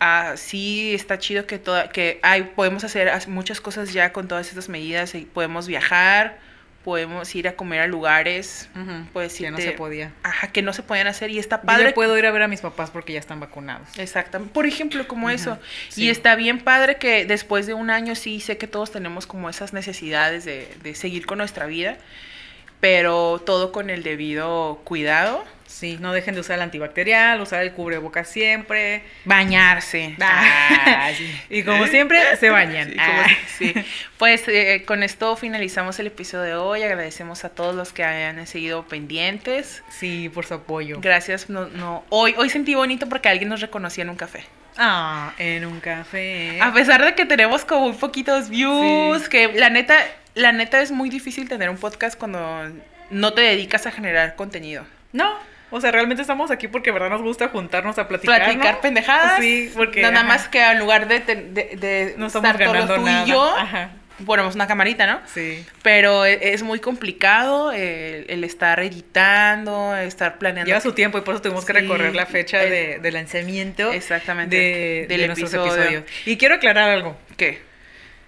Ah, sí está chido que toda, que hay, podemos hacer as- muchas cosas ya con todas estas medidas, y podemos viajar, podemos ir a comer a lugares, Ujú, pues que no se podía. ajá, que no se pueden hacer y está Yo padre. ya puedo ir a ver a mis papás porque ya están vacunados. Exactamente. Por ejemplo, como eso. sí. Y está bien padre que después de un año sí sé que todos tenemos como esas necesidades de, de seguir con nuestra vida, pero todo con el debido cuidado. Sí, no dejen de usar el antibacterial, usar el cubrebocas siempre. Bañarse. Ah, sí. Y como siempre, se bañan. Sí, Ah. sí. Pues eh, con esto finalizamos el episodio de hoy. Agradecemos a todos los que hayan seguido pendientes. Sí, por su apoyo. Gracias. No, no, hoy, hoy sentí bonito porque alguien nos reconocía en un café. Ah, en un café. A pesar de que tenemos como muy poquitos views, que la neta, la neta es muy difícil tener un podcast cuando no te dedicas a generar contenido. No, o sea, realmente estamos aquí porque verdad nos gusta juntarnos a platicar. Platicar ¿no? pendejadas. Sí, porque Nada ajá, más que en lugar de, de, de no estar ganando tú nada. y yo, Ajá. ponemos una camarita, ¿no? Sí. Pero e- es muy complicado el, el estar editando, estar planeando. Lleva su tiempo y por eso tuvimos que Sí, recorrer la fecha de, de lanzamiento Exactamente. de, del de nuestros episodio. episodios. Y quiero aclarar algo. ¿Qué?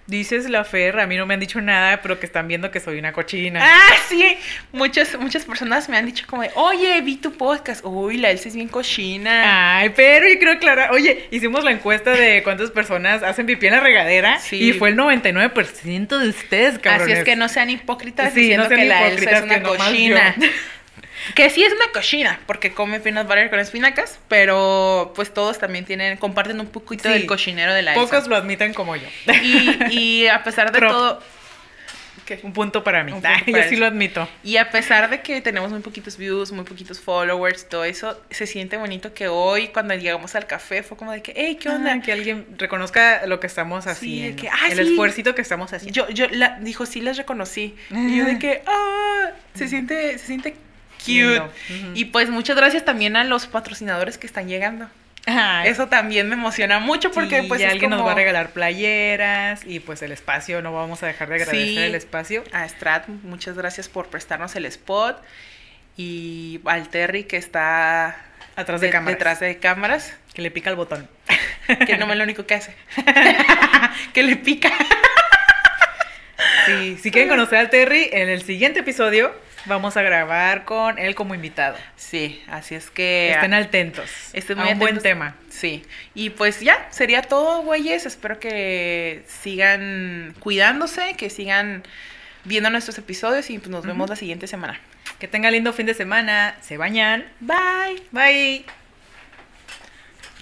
Dices la Fer, a mí no me han dicho nada, pero que están viendo que soy una cochina. Ah, sí. Muchas, muchas personas me han dicho como, de, oye, vi tu podcast. Uy, la Elsa es bien cochina. Ay, pero yo quiero aclarar. Oye, hicimos la encuesta de cuántas personas hacen pipí en la regadera. Sí. Y fue el 99% de ustedes, cabrones. Así es que no sean hipócritas Sí, diciendo no sean que la Elsa es una cochina. Yo. Que sí es una cochina, porque come peanut butter con espinacas, pero pues todos también tienen, comparten un poquito Sí. del cochinero de la Pocos Elsa. lo admiten como yo. Y, y a pesar de todo, Un punto para mí. Un punto yo para sí él. lo admito. y a pesar de que tenemos muy poquitos views, muy poquitos followers, todo eso, se siente bonito que hoy cuando llegamos al café fue como de que, hey, ¿qué onda? Ah, que alguien reconozca lo que estamos Sí, haciendo. que, ah, el sí. esfuercito que estamos haciendo. Yo, yo, la, dijo, sí las reconocí. Y yo de que, ah, se siente, se siente cute. Y pues muchas gracias también a los patrocinadores que están llegando. Ay, Eso también me emociona mucho porque sí, pues es alguien nos va a regalar playeras y pues el espacio, no vamos a dejar de agradecer Sí. el espacio. A Strat, muchas gracias por prestarnos el spot. Y al Terry que está Atrás de, de- cámaras. detrás de cámaras, Que le pica el botón. que no es lo único que hace. que le pica. Sí, si quieren conocer al Terry, en el siguiente episodio vamos a grabar con él como invitado. Sí, así es que... Estén atentos. Estén a muy un buen tema. Sí, y pues ya, sería todo, güeyes. Espero que sigan cuidándose, que sigan viendo nuestros episodios y pues, nos vemos la siguiente semana. Que tengan lindo fin de semana. Se bañan. Bye. Bye.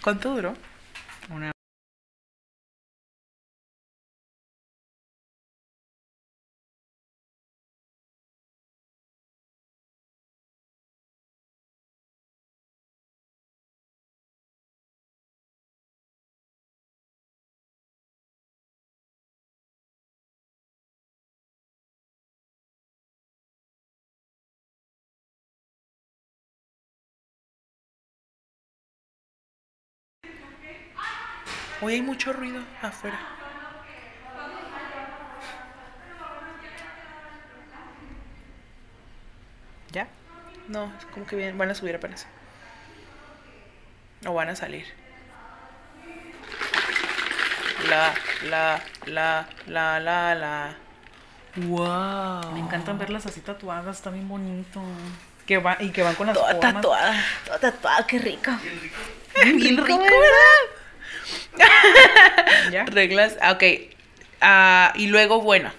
¿Cuánto duró? Una Hoy hay mucho ruido afuera. ¿Ya? No, es como que vienen- van a subir apenas. O van a salir. La, la, la, la, la, la. Wow. Me encantan verlas así tatuadas, está bien bonito. Que va, y que van con las Toda formas. tatuada. Toda tatuada, qué rica. Bien rico. ¿verdad? ¿Ya? Reglas, ah, ok. Ah, y luego, bueno,